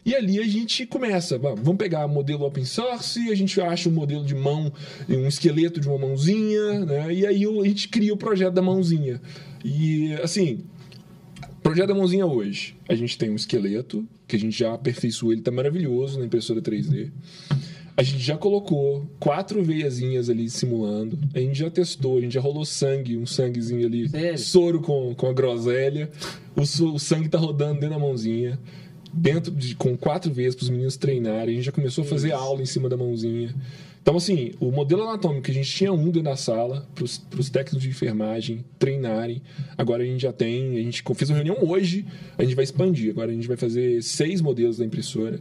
E ali a gente começa, va- vamos pegar modelo open source, a gente acha um modelo de mão, um esqueleto de uma mãozinha, né? E aí a gente cria o projeto da mãozinha. E assim, projeto da mãozinha hoje, a gente tem um esqueleto, que a gente já aperfeiçoou, ele tá maravilhoso na impressora 3D. A gente já colocou quatro veiazinhas ali simulando. A gente já testou, a gente já rolou sangue, um sanguezinho ali, Sério? soro com, com a groselha. O, o sangue tá rodando dentro da mãozinha. Dentro de, com quatro vezes para os meninos treinarem. A gente já começou a fazer aula em cima da mãozinha. Então, assim, o modelo anatômico a gente tinha um dentro da sala para os técnicos de enfermagem treinarem. Agora a gente já tem. A gente fez uma reunião hoje, a gente vai expandir. Agora a gente vai fazer seis modelos da impressora.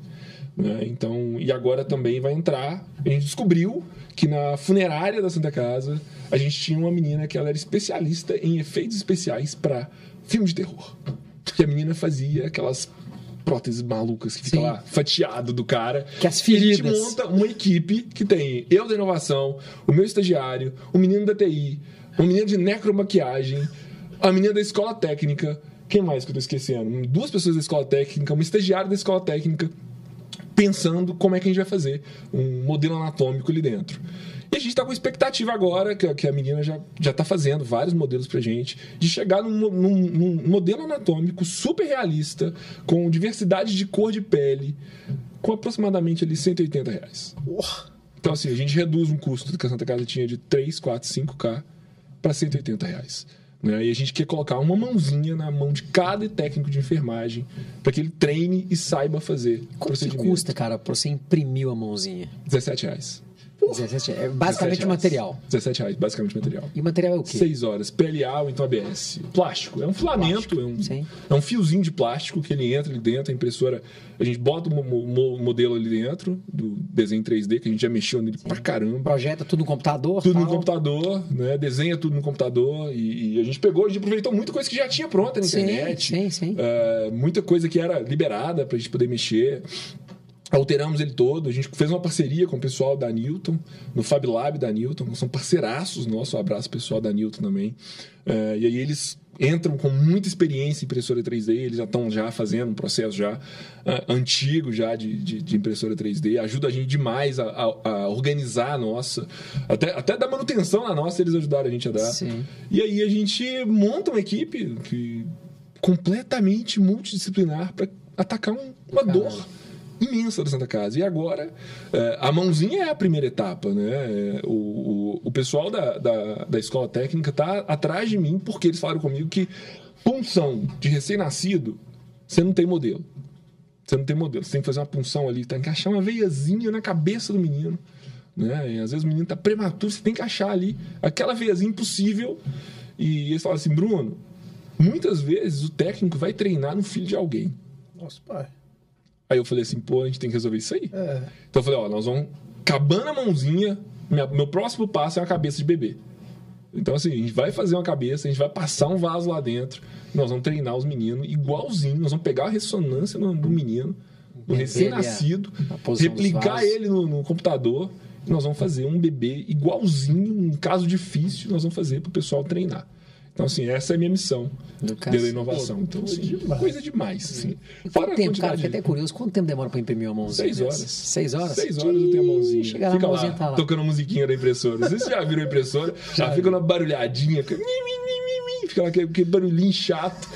né? Então, e agora também vai entrar. A gente descobriu que na funerária da Santa Casa a gente tinha uma menina que ela era especialista em efeitos especiais para filme de terror. Que a menina fazia aquelas próteses malucas que fica Sim. lá fatiado do cara. Que as E a gente feridas. monta uma equipe que tem eu da inovação, o meu estagiário, o menino da TI, o menino de necromaquiagem, a menina da escola técnica. Quem mais que eu tô esquecendo? Duas pessoas da escola técnica, uma estagiária da escola técnica, pensando como é que a gente vai fazer um modelo anatômico ali dentro. E a gente está com expectativa agora, que, a- que a menina já está fazendo vários modelos pra gente, de chegar num, num- num modelo anatômico super realista, com diversidade de cor de pele, com aproximadamente ali 180 reais. Então, assim, a gente reduz um custo que a Santa Casa tinha de 3, 4, 5K para 180 reais. Né? E a gente quer colocar uma mãozinha na mão de cada técnico de enfermagem para que ele treine e saiba fazer Quanto que custa, cara, pra você imprimir a mãozinha? 17 reais. 17, é 17 basicamente reais. material. 17 reais, basicamente material. E material é o quê? 6 horas, PLA ou então ABS. Plástico, é um filamento, é um, sim. é um fiozinho de plástico que ele entra ali dentro, a impressora, a gente bota o mo- mo- modelo ali dentro do desenho 3D, que a gente já mexeu nele pra caramba. Projeta tudo no computador? Tudo no tal. computador, né? Desenha tudo no computador e, e a gente pegou, a gente aproveitou muita coisa que já tinha pronta na Sim, internet. sim, sim. É, muita coisa que era liberada pra gente poder mexer. Alteramos ele todo, a gente fez uma parceria com o pessoal da Newton, no Fab Lab da Newton, são parceiraços nossos, um abraço pessoal da Newton também. É, e aí eles entram com muita experiência em impressora 3D, eles já estão já fazendo um processo já ah, antigo já de, de, de impressora 3D, ajuda a gente demais a, a- a organizar a nossa, até, até da manutenção na nossa eles ajudaram a gente a dar. Sim. E aí a gente monta uma equipe que completamente multidisciplinar para atacar um- uma Caralho. dor imensa da Santa Casa. E agora, é, a mãozinha é a primeira etapa, né? É, O, o, o pessoal da, da, da escola técnica tá atrás de mim porque eles falaram comigo que punção de recém-nascido, você não tem modelo. Você não tem modelo. Você tem que fazer uma punção ali, tá? encaixar uma veiazinha na cabeça do menino. Né? E às vezes o menino tá prematuro, você tem que achar ali aquela veiazinha impossível. E eles falam assim, Bruno, muitas vezes o técnico vai treinar no filho de alguém. Nossa, pai. Aí eu falei assim, pô, a gente tem que resolver isso aí. É. Então eu falei, ó, nós vamos acabando a mãozinha, minha- meu próximo passo é uma cabeça de bebê. Então, assim, a gente vai fazer uma cabeça, a gente vai passar um vaso lá dentro, nós vamos treinar os meninos igualzinho, nós vamos pegar a ressonância no, do menino, do recém-nascido, replicar ele no, no computador, e nós vamos fazer um bebê igualzinho, um caso difícil, nós vamos fazer para o pessoal treinar. Então, assim, essa é a minha missão cacete. inovação. Então, assim, demais. coisa demais, assim. Quanto Fora a tempo, cara? Fiquei até curioso. Quanto tempo demora pra imprimir uma mãozinha? Seis horas. Seis horas? Seis horas eu tenho a mãozinha. Chega lá, fica a mãozinha lá, tá lá. tocando a musiquinha da impressora. Vocês já viram a impressora? Já fica na barulhadinha, fica, mi, mi, mi, mi, mi, fica aquele barulhinho chato.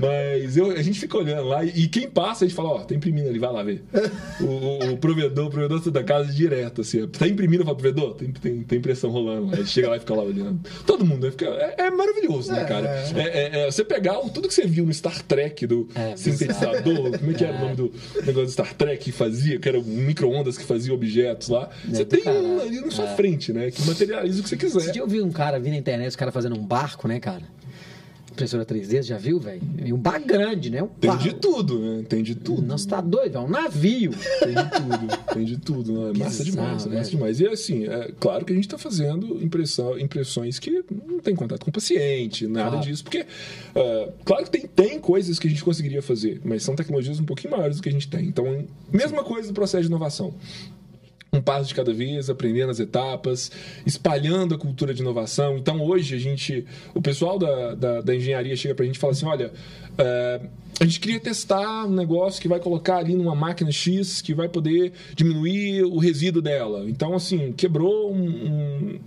Mas eu, a gente fica olhando lá e, e quem passa, a gente fala, ó, tá imprimindo ali, vai lá ver. O, o- o provedor, o provedor da casa direto, assim, tá imprimindo, eu falo, provedor, tem, tem, tem impressão rolando. Aí chega lá e fica lá olhando. Todo mundo, né? Fica, é, é maravilhoso, né, É. cara? É, é- é você pegar tudo que você viu no Star Trek do É, sintetizador, como é que era o nome do negócio do Star Trek que fazia, que era um micro-ondas que fazia objetos lá. Você tem um caralho. ali na sua É. frente, né? Que materializa o que você Esse quiser. dia eu vi um cara vir na internet, os caras fazendo um barco, né, cara? Impressora 3D, já viu, velho? E um bar grande, né? Um Tem de tudo, né? Tem de tudo. Nossa, tá doido, é um navio. Tem de tudo, tem de tudo, né? Massa demais, é massa demais. E assim, é claro que a gente está fazendo impressão, impressões que não tem contato com o paciente, nada disso, porque é, claro que tem, tem coisas que a gente conseguiria fazer, mas são tecnologias um pouquinho maiores do que a gente tem. Então, mesma coisa do processo de inovação. Um passo de cada vez, aprendendo as etapas, espalhando a cultura de inovação. Então, hoje, a gente. O pessoal da, da, da engenharia chega pra gente e fala assim: olha, é, a gente queria testar um negócio que vai colocar ali numa máquina X que vai poder diminuir o resíduo dela. Então, assim, quebrou um, um-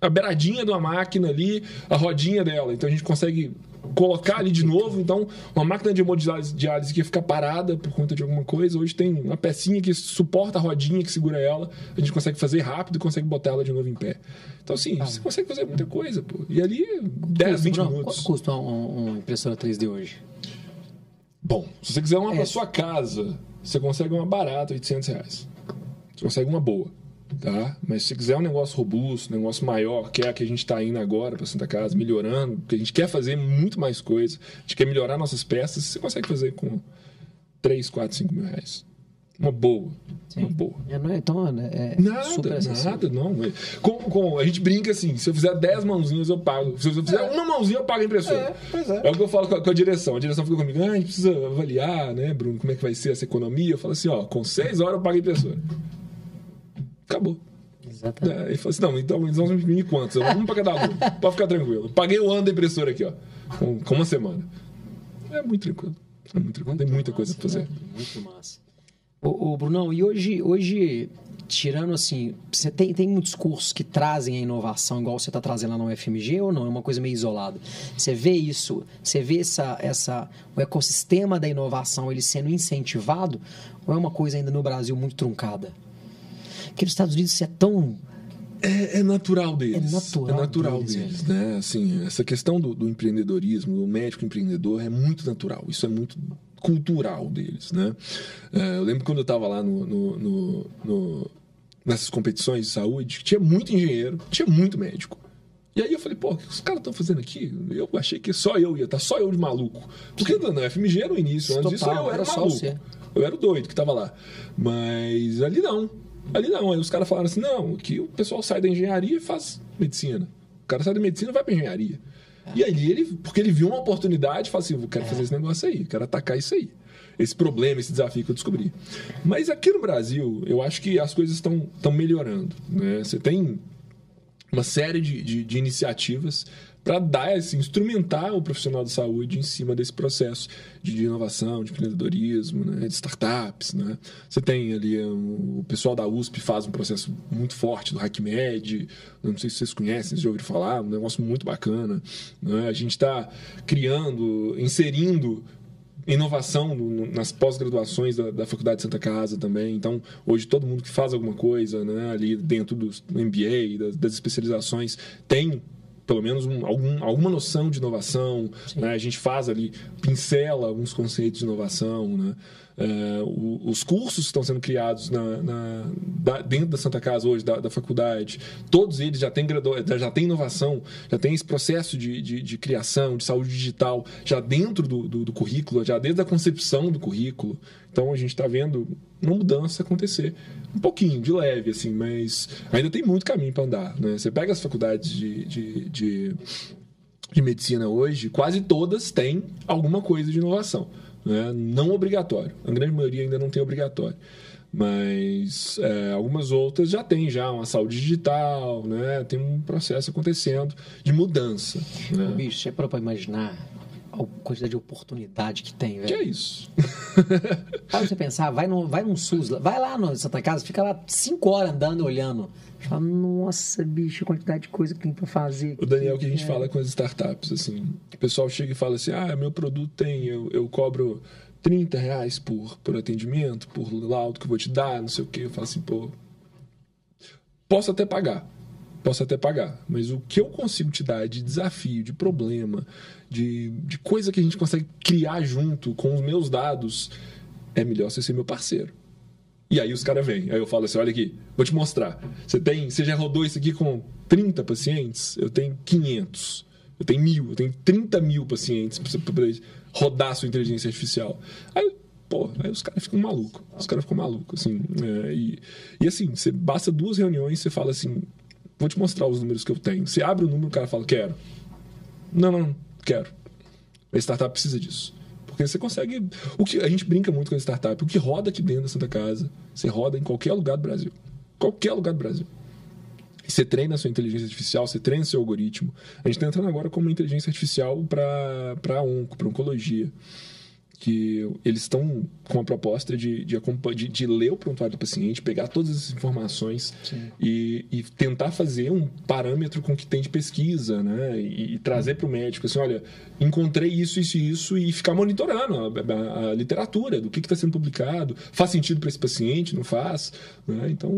a beiradinha de uma máquina ali, a rodinha dela. Então a gente consegue colocar ali de novo. Então, uma máquina de hemodiálise diálise que ia ficar parada por conta de alguma coisa, hoje tem uma pecinha que suporta a rodinha que segura ela. A gente consegue fazer rápido e consegue botar ela de novo em pé. Então, assim, você consegue fazer muita coisa, pô. E ali, 10, 20 Bruno, minutos. Quanto custa um- um- uma impressora 3D hoje? Bom, se você quiser uma É. pra sua casa, você consegue uma barata, 800 reais. Você consegue uma boa, tá? Mas se você quiser um negócio robusto, um negócio maior, que é a que a gente está indo agora para Santa Casa, melhorando, porque a gente quer fazer muito mais coisa, a gente quer melhorar nossas peças, você consegue fazer com 3, 4, 5 mil reais. Uma boa. Uma boa. É, não é, então, é Nada, super acessível. nada, não. Com, com- a gente brinca assim: se eu fizer 10 mãozinhas, eu pago. Se eu fizer uma mãozinha, eu pago a impressora. É, pois é. É o que eu falo com a, com a direção. A direção fica comigo: ah, a gente precisa avaliar, né, Bruno, como é que vai ser essa economia. Eu falo assim: ó, com 6 horas eu pago a impressora. Acabou. Exatamente. É, ele falou assim: não, então eles vão imprimir quantos? Eu, Um pra cada aluno. Pode ficar tranquilo. Paguei o ano da impressora aqui, ó, com, com uma semana. É muito tranquilo. É muito tranquilo. Tem muita coisa pra fazer. né? Muito massa. Ô, ô, Brunão, e hoje, hoje, tirando assim, você tem, tem muitos cursos que trazem a inovação igual você está trazendo lá no UFMG ou não? É uma coisa meio isolada. Você vê isso, você vê essa, essa, o ecossistema da inovação ele sendo incentivado ou é uma coisa ainda no Brasil muito truncada? Porque nos Estados Unidos isso é tão... É, é natural deles. É natural É natural deles, deles, né? Assim, essa questão do, do empreendedorismo, do médico empreendedor, é muito natural. Isso é muito cultural deles, né? É, eu lembro quando eu estava lá no, no- no- nessas competições de saúde, que tinha muito engenheiro, tinha muito médico. E aí eu falei, pô, o que os caras estão fazendo aqui? Eu achei que só eu ia estar, só eu de maluco. Porque na FMG no início, antes disso eu era, era só maluco. você. Eu era o doido que tava lá. Mas ali não. Ali não. Aí os caras falaram assim: não, que o pessoal sai da engenharia e faz medicina. O cara sai da medicina e vai pra engenharia. E aí ele, porque ele viu uma oportunidade, fala assim: eu quero fazer esse negócio aí, quero atacar isso aí. Esse problema, esse desafio que eu descobri. Mas aqui no Brasil, eu acho que as coisas estão estão melhorando. Né? Você tem uma série de, de, de iniciativas para dar esse instrumentar o profissional de saúde em cima desse processo de, inovação, de empreendedorismo, né, de startups, né? Você tem ali um, o pessoal da USP faz um processo muito forte do HackMed, não sei se vocês conhecem, se já ouviram falar, um negócio muito bacana. Né? A gente está criando, inserindo inovação no- nas pós-graduações da, da Faculdade de Santa Casa também. Então, hoje todo mundo que faz alguma coisa né, ali dentro do MBA, das, das especializações, tem pelo menos um- algum, alguma noção de inovação. né? A gente faz ali, pincela alguns conceitos de inovação. Né? É, os cursos que estão sendo criados na, na- da- dentro da Santa Casa hoje, da, da faculdade, todos eles já têm, já têm inovação, já tem esse processo de, de, de criação, de saúde digital, já dentro do, do, do currículo, já desde a concepção do currículo. Então a gente está vendo uma mudança acontecer. Um pouquinho, de leve, assim, mas ainda tem muito caminho para andar. Né? Você pega as faculdades de, de, de de medicina hoje, quase todas têm alguma coisa de inovação. Né? Não obrigatório. A grande maioria ainda não tem obrigatório. Mas é, algumas outras já tem já uma saúde digital, né? Tem um processo acontecendo de mudança. Né? Bicho, parou para imaginar a quantidade de oportunidade que tem, velho? Que é isso? Para você pensar, vai, no, vai num SUS, vai lá no Santa Casa, fica lá cinco horas andando, olhando. Fala, nossa, bicho, a quantidade de coisa que tem para fazer. O Daniel, que a gente é. fala com as startups, assim, o pessoal chega e fala assim, ah, meu produto tem, eu, eu cobro 30 reais por, por atendimento, por laudo que eu vou te dar, não sei o quê. Eu falo assim, pô, posso até pagar, posso até pagar, mas o que eu consigo te dar de desafio, de problema, de, de coisa que a gente consegue criar junto com os meus dados, é melhor você ser meu parceiro. E aí os caras vêm. Aí eu falo assim: olha aqui, vou te mostrar. Você tem, você já rodou isso aqui com 30 pacientes? Eu tenho 500. Eu tenho mil, eu tenho 30 mil pacientes para poder rodar sua inteligência artificial. Aí, pô, aí os caras ficam malucos. Os caras ficam malucos, assim. É, e, e assim, você basta duas reuniões, você fala assim: vou te mostrar os números que eu tenho. Você abre o número, o cara fala: quero. Não, não, quero. A startup precisa disso. Porque você consegue. O que a gente brinca muito com a startup. O que roda aqui dentro da Santa Casa, você roda em qualquer lugar do Brasil. Qualquer lugar do Brasil. Você treina a sua inteligência artificial, você treina seu algoritmo. A gente está entrando agora com uma inteligência artificial para onco, para oncologia que eles estão com a proposta de, de, de, de, ler o prontuário do paciente, pegar todas as informações e, e, tentar fazer um parâmetro com o que tem de pesquisa, né? E, e trazer para o médico assim, olha, encontrei isso, isso e isso, e ficar monitorando a, a, a literatura, do que está sendo publicado, faz sentido para esse paciente, não faz? Né? Então,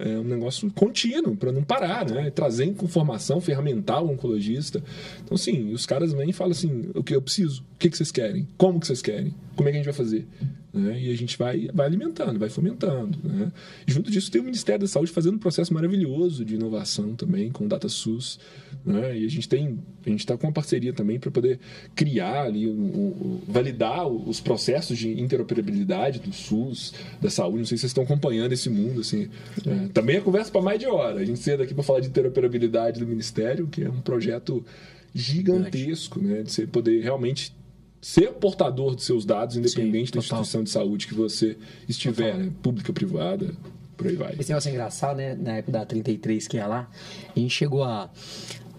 é, é, um negócio contínuo, para não parar, né? Trazer informação ferramental ao oncologista. Então, sim, os caras vêm e falam assim, o que eu preciso? O que, que vocês querem? Como que vocês querem? Querem. Como é que a gente vai fazer? Né? E a gente vai, vai alimentando, vai fomentando. Né? Junto disso tem o Ministério da Saúde fazendo um processo maravilhoso de inovação também com o DataSUS. Né? E a gente tem, a gente está com uma parceria também para poder criar ali, um, um, validar os processos de interoperabilidade do SUS, da saúde. Não sei se vocês estão acompanhando esse mundo. Assim. É, também é conversa para mais de hora. A gente saiu daqui para falar de interoperabilidade do Ministério, que é um projeto gigantesco, né? De você poder realmente ser portador de seus dados, independente Sim, da instituição de saúde que você estiver, né? pública, privada, por aí vai. Esse negócio é engraçado, né? Na época da 33, que é lá, a gente chegou a,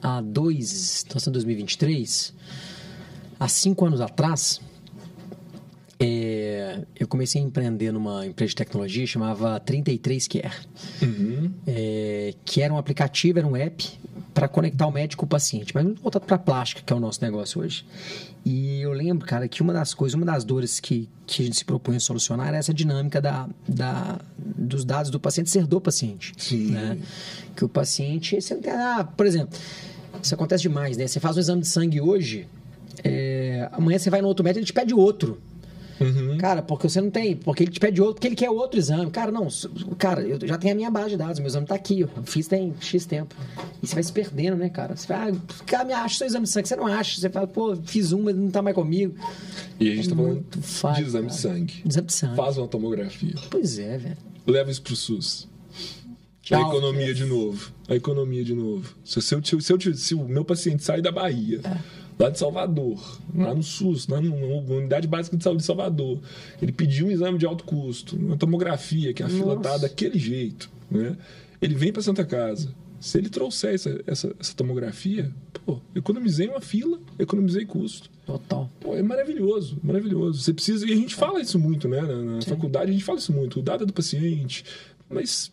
a dois, nós estamos em 2023, há cinco anos atrás, é, eu comecei a empreender numa empresa de tecnologia chamava 33 Care, uhum. é, que era um aplicativo, era um app para conectar o médico com o paciente, mas muito voltado para a plástica, que é o nosso negócio hoje. E eu lembro, cara, que uma das coisas, uma das dores que, que a gente se propõe a solucionar era essa dinâmica da, da, dos dados do paciente ser do paciente. Sim. Né? Que o paciente, você não tem, ah, por exemplo, isso acontece demais, né? Você faz um exame de sangue hoje, é, amanhã você vai no outro médico e ele te pede outro. Cara, porque você não tem. Porque ele te pede outro, porque ele quer outro exame. Cara, não. Cara, eu já tenho a minha base de dados, meu exame tá aqui. Eu fiz tem X tempo. E você vai se perdendo, né, cara? Você vai, ah, cara, me acha seu exame de sangue. Você não acha. Você fala, pô, fiz um, mas não tá mais comigo. E a gente é tá falando de exame cara. de sangue. Exame de sangue. Faz uma tomografia. Pois é, velho. Leva isso pro SUS. Tchau, a economia de novo. A economia de novo. Se, se, se, se, se o meu paciente sai da Bahia. É lá de Salvador, lá no SUS, lá na Unidade Básica de Saúde de Salvador. Ele pediu um exame de alto custo, uma tomografia, que a Nossa. fila tá daquele jeito. Né? Ele vem para Santa Casa. Se ele trouxer essa, essa, essa, tomografia, pô, economizei uma fila, economizei custo. Total. Pô, é maravilhoso, maravilhoso. Você precisa. E a gente fala isso muito, né? Na, na faculdade a gente fala isso muito. O dado é do paciente. Mas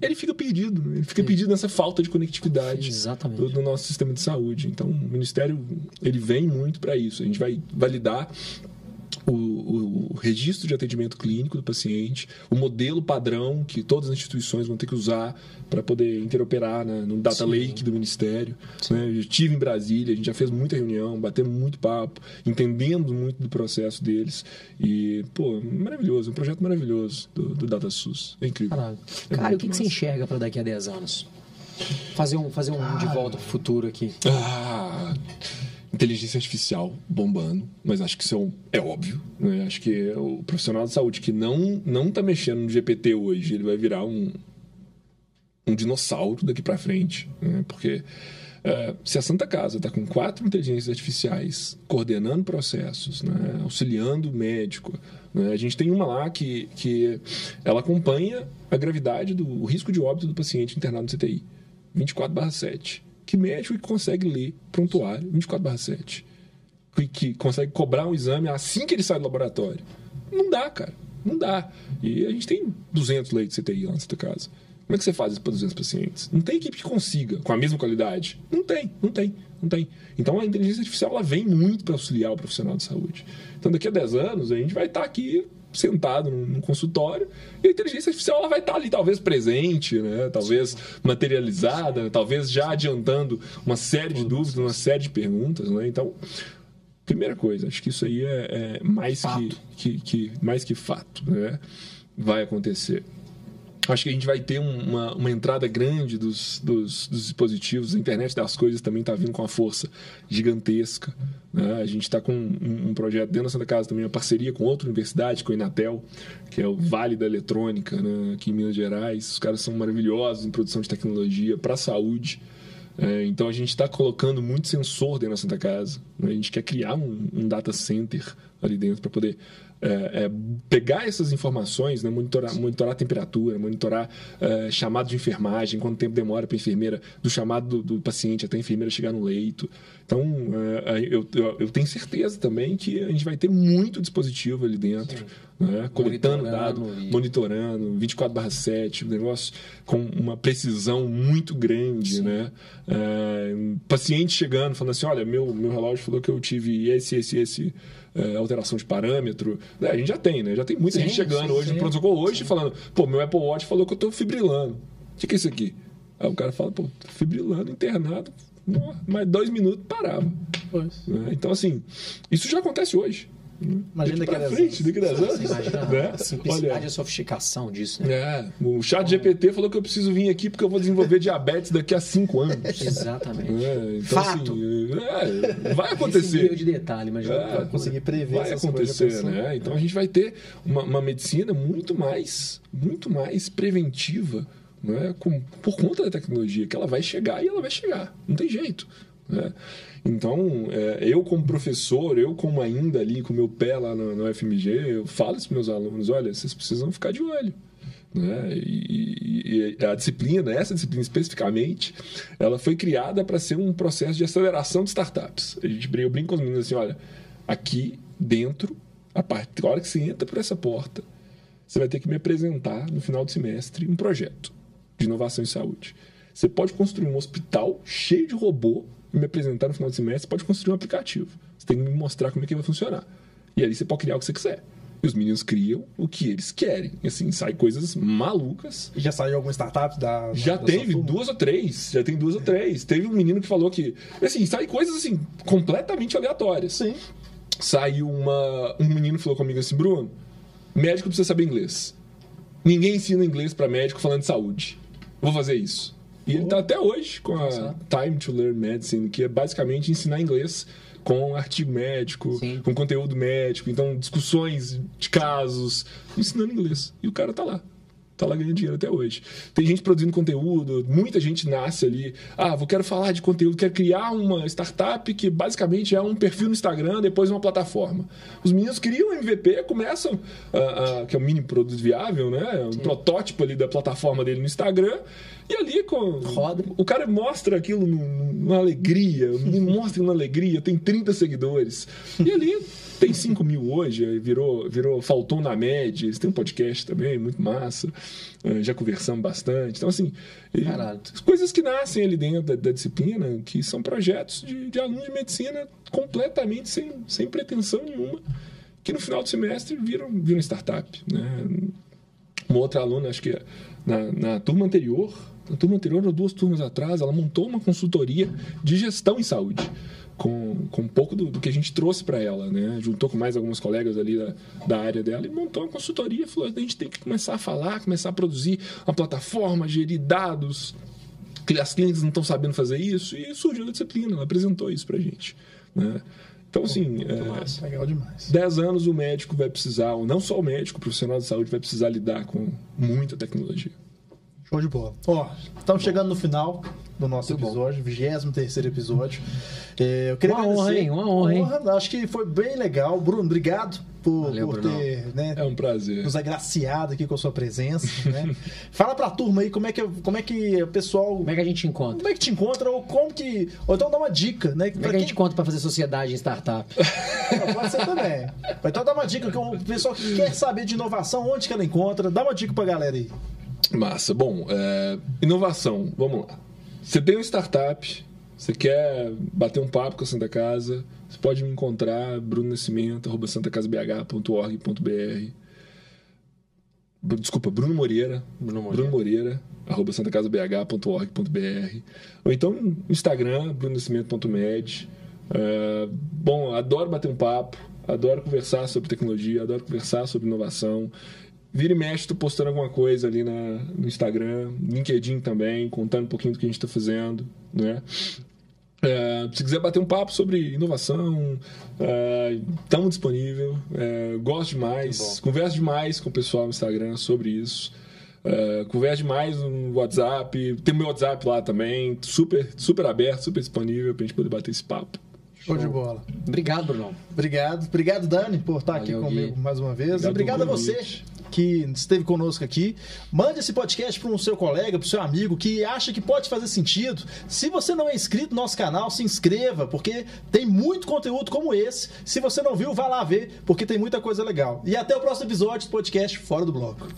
ele fica perdido. Ele fica perdido nessa falta de conectividade do, do, nosso sistema de saúde. Então, o Ministério ele vem muito para isso. A gente vai validar o, o, o, registro de atendimento clínico do paciente, o modelo padrão que todas as instituições vão ter que usar para poder interoperar né, no data Sim. lake do Ministério. Né? Eu estive em Brasília, a gente já fez muita reunião, batemos muito papo, entendendo muito do processo deles. E, pô, maravilhoso, um projeto maravilhoso do, do DataSUS. É incrível. Caralho. É Cara, o que, que você enxerga para daqui a 10 anos? Fazer um, fazer um de volta pro futuro aqui. Ah inteligência artificial bombando, mas acho que isso é, é óbvio. Né? Acho que o profissional de saúde que não não está mexendo no GPT hoje, ele vai virar um, um dinossauro daqui para frente, né? porque é, se a Santa Casa está com quatro inteligências artificiais coordenando processos, né, auxiliando o médico, né, a gente tem uma lá que, que ela acompanha a gravidade do risco de óbito do paciente internado no CTI, 24/7. Que médico que consegue ler prontuário 24/7? Que, que consegue cobrar um exame assim que ele sai do laboratório? Não dá, cara. Não dá. E a gente tem 200 leitos de CTI lá na Santa Casa. Como é que você faz isso para 200 pacientes? Não tem equipe que consiga com a mesma qualidade. Não tem, não tem, não tem. Então a inteligência artificial ela vem muito para auxiliar o profissional de saúde. Então daqui a 10 anos a gente vai estar tá aqui sentado num, consultório e a inteligência artificial ela vai estar tá ali talvez presente, né? talvez materializada, talvez já adiantando uma série de dúvidas, uma série de perguntas. Né? Então, primeira coisa, acho que isso aí é, é mais, que, que, que, mais que fato. Né? Vai acontecer. Acho que a gente vai ter uma, uma entrada grande dos, dos, dos, dispositivos. A internet das coisas também está vindo com uma força gigantesca. Né? A gente está com um, um, projeto dentro da Santa Casa também, uma parceria com outra universidade, com a Inatel, que é o Vale da Eletrônica, né? aqui em Minas Gerais. Os caras são maravilhosos em produção de tecnologia para a saúde. É, então a gente está colocando muito sensor dentro da Santa Casa. Né? A gente quer criar um, um data center ali dentro para poder é, é, pegar essas informações, né, monitorar, monitorar a temperatura, monitorar é, chamado de enfermagem, quanto tempo demora para a enfermeira, do chamado do, do, paciente até a enfermeira chegar no leito. Então, é, é, eu, eu, eu, tenho certeza também que a gente vai ter muito dispositivo ali dentro, né, coletando dados, monitorando, 24/7, um negócio com uma precisão muito grande. Né? É, paciente chegando, falando assim: olha, meu, meu relógio falou que eu tive esse, esse, esse é, alteração de parâmetro. Né? A gente já tem, né? Já tem muita sim, gente chegando sim, hoje no protocolo hoje falando, pô, meu Apple Watch falou que eu tô fibrilando. O que, que é isso aqui? Aí o cara fala, pô, fibrilando, internado, mais dois minutos parava. Né? Então, assim, isso já acontece hoje. Imagina daqui a 10 anos. Daqui a 10 anos. Imagina né? a simplicidade Olha, e a sofisticação disso. Né? É, o chat GPT falou que eu preciso vir aqui porque eu vou desenvolver diabetes daqui a 5 anos. Exatamente. É, então, assim, Fato. Assim, é, vai acontecer. Esse de detalhe, mas é, vai conseguir prever Vai acontecer, né? Então a gente vai ter uma, uma medicina muito mais, muito mais preventiva né? Com, por conta da tecnologia, que ela vai chegar e ela vai chegar. Não tem jeito. Né? Então, é, eu como professor, eu como ainda ali com meu pé lá no, no FMG, eu falo isso para meus alunos, olha, vocês precisam ficar de olho. Né? E, e, a disciplina, essa disciplina especificamente, ela foi criada para ser um processo de aceleração de startups. A gente eu brinco com os meninos assim, olha, aqui dentro, a, parte, a hora que você entra por essa porta, você vai ter que me apresentar no final do semestre um projeto de inovação em saúde. Você pode construir um hospital cheio de robô me apresentar no final do semestre, você pode construir um aplicativo. Você tem que me mostrar como é que vai funcionar. E ali você pode criar o que você quiser. E os meninos criam o que eles querem. E assim, sai coisas malucas. E já saiu alguma startup da. Já da teve duas ou três. Já tem duas ou três. Teve um menino que falou que. Assim, sai coisas assim, completamente aleatórias. Sim. Saiu uma. Um menino falou comigo assim, Bruno, médico precisa saber inglês. Ninguém ensina inglês para médico falando de saúde. Vou fazer isso. E ele está até hoje com a Time to Learn Medicine, que é basicamente ensinar inglês com artigo médico, Sim. com conteúdo médico, então discussões de casos, ensinando inglês. E o cara está lá tá lá ganhando dinheiro até hoje. Tem gente produzindo conteúdo, muita gente nasce ali. Ah, vou quero falar de conteúdo, quero criar uma startup que basicamente é um perfil no Instagram, depois uma plataforma. Os meninos criam o MVP, começam, uh, uh, que é um mini produto viável, né? Um Sim. protótipo ali da plataforma dele no Instagram. E ali com. Roda. O cara mostra aquilo numa alegria, mostra uma alegria, tem 30 seguidores. E ali tem 5 mil hoje, virou, virou Faltou na Média. Têm um podcast também, muito massa. Eh, já conversamos bastante. Então, assim, coisas que nascem ali dentro da, da disciplina, que são projetos de, de alunos de medicina completamente sem, sem pretensão nenhuma, que no final do semestre viram, viram startup. Né? Uma outra aluna, acho que na, na turma anterior, na turma anterior, ou duas turmas atrás, ela montou uma consultoria de gestão em saúde com, com um pouco do, do que a gente trouxe para ela, né? Juntou com mais alguns colegas ali da, da área dela e montou uma consultoria falou: a gente tem que começar a falar, começar a produzir uma plataforma, gerir dados. As clínicas não estão sabendo fazer isso e surgiu a disciplina, ela apresentou isso para a gente, né? Então, assim, é, legal demais. 10 anos o médico vai precisar, ou não só o médico, o profissional de saúde vai precisar lidar com muita tecnologia. Show de bola. Ó, estamos chegando no final do nosso Muito episódio, 23 episódio. É, eu queria uma honra, hein? Uma honra, hein? Acho que foi bem legal. Bruno, obrigado por, Valeu, por ter né, é um prazer. nos agraciado aqui com a sua presença. Né? Fala pra turma aí como é, que, como é que o pessoal. Como é que a gente encontra? Como é que te encontra? Ou como que. Ou então dá uma dica, né? Como é que a gente encontra pra fazer sociedade em startup? pode ser também. Então dá uma dica que o pessoal que quer saber de inovação, onde que ela encontra, dá uma dica pra galera aí. Massa. Bom, é, inovação, vamos lá. Você tem uma startup, você quer bater um papo com a Santa Casa, você pode me encontrar, Bruno Nascimento, arroba santacasabh.org.br. Desculpa, Bruno Moreira. Bruno Moreira. Bruno Moreira arroba santacasabh.org.br. Ou então Instagram, brunonascimento.med. Uh, bom, adoro bater um papo, adoro conversar sobre tecnologia, adoro conversar sobre inovação. Vira e mexe, tô postando alguma coisa ali na, no Instagram, LinkedIn também, contando um pouquinho do que a gente está fazendo, né? É, se quiser bater um papo sobre inovação, estamos é, disponível. É, gosto demais, converso demais com o pessoal no Instagram sobre isso. É, converso demais no WhatsApp, tem meu WhatsApp lá também, super, super aberto, super disponível para a gente poder bater esse papo. Show de bola. Obrigado, Bruno. Obrigado. Obrigado, Dani, por estar Valeu, aqui comigo Gui. mais uma vez. Obrigado, Obrigado a você que esteve conosco aqui. Mande esse podcast para um seu colega, para o seu amigo que acha que pode fazer sentido. Se você não é inscrito no nosso canal, se inscreva, porque tem muito conteúdo como esse. Se você não viu, vá lá ver, porque tem muita coisa legal. E até o próximo episódio do podcast Fora do Bloco.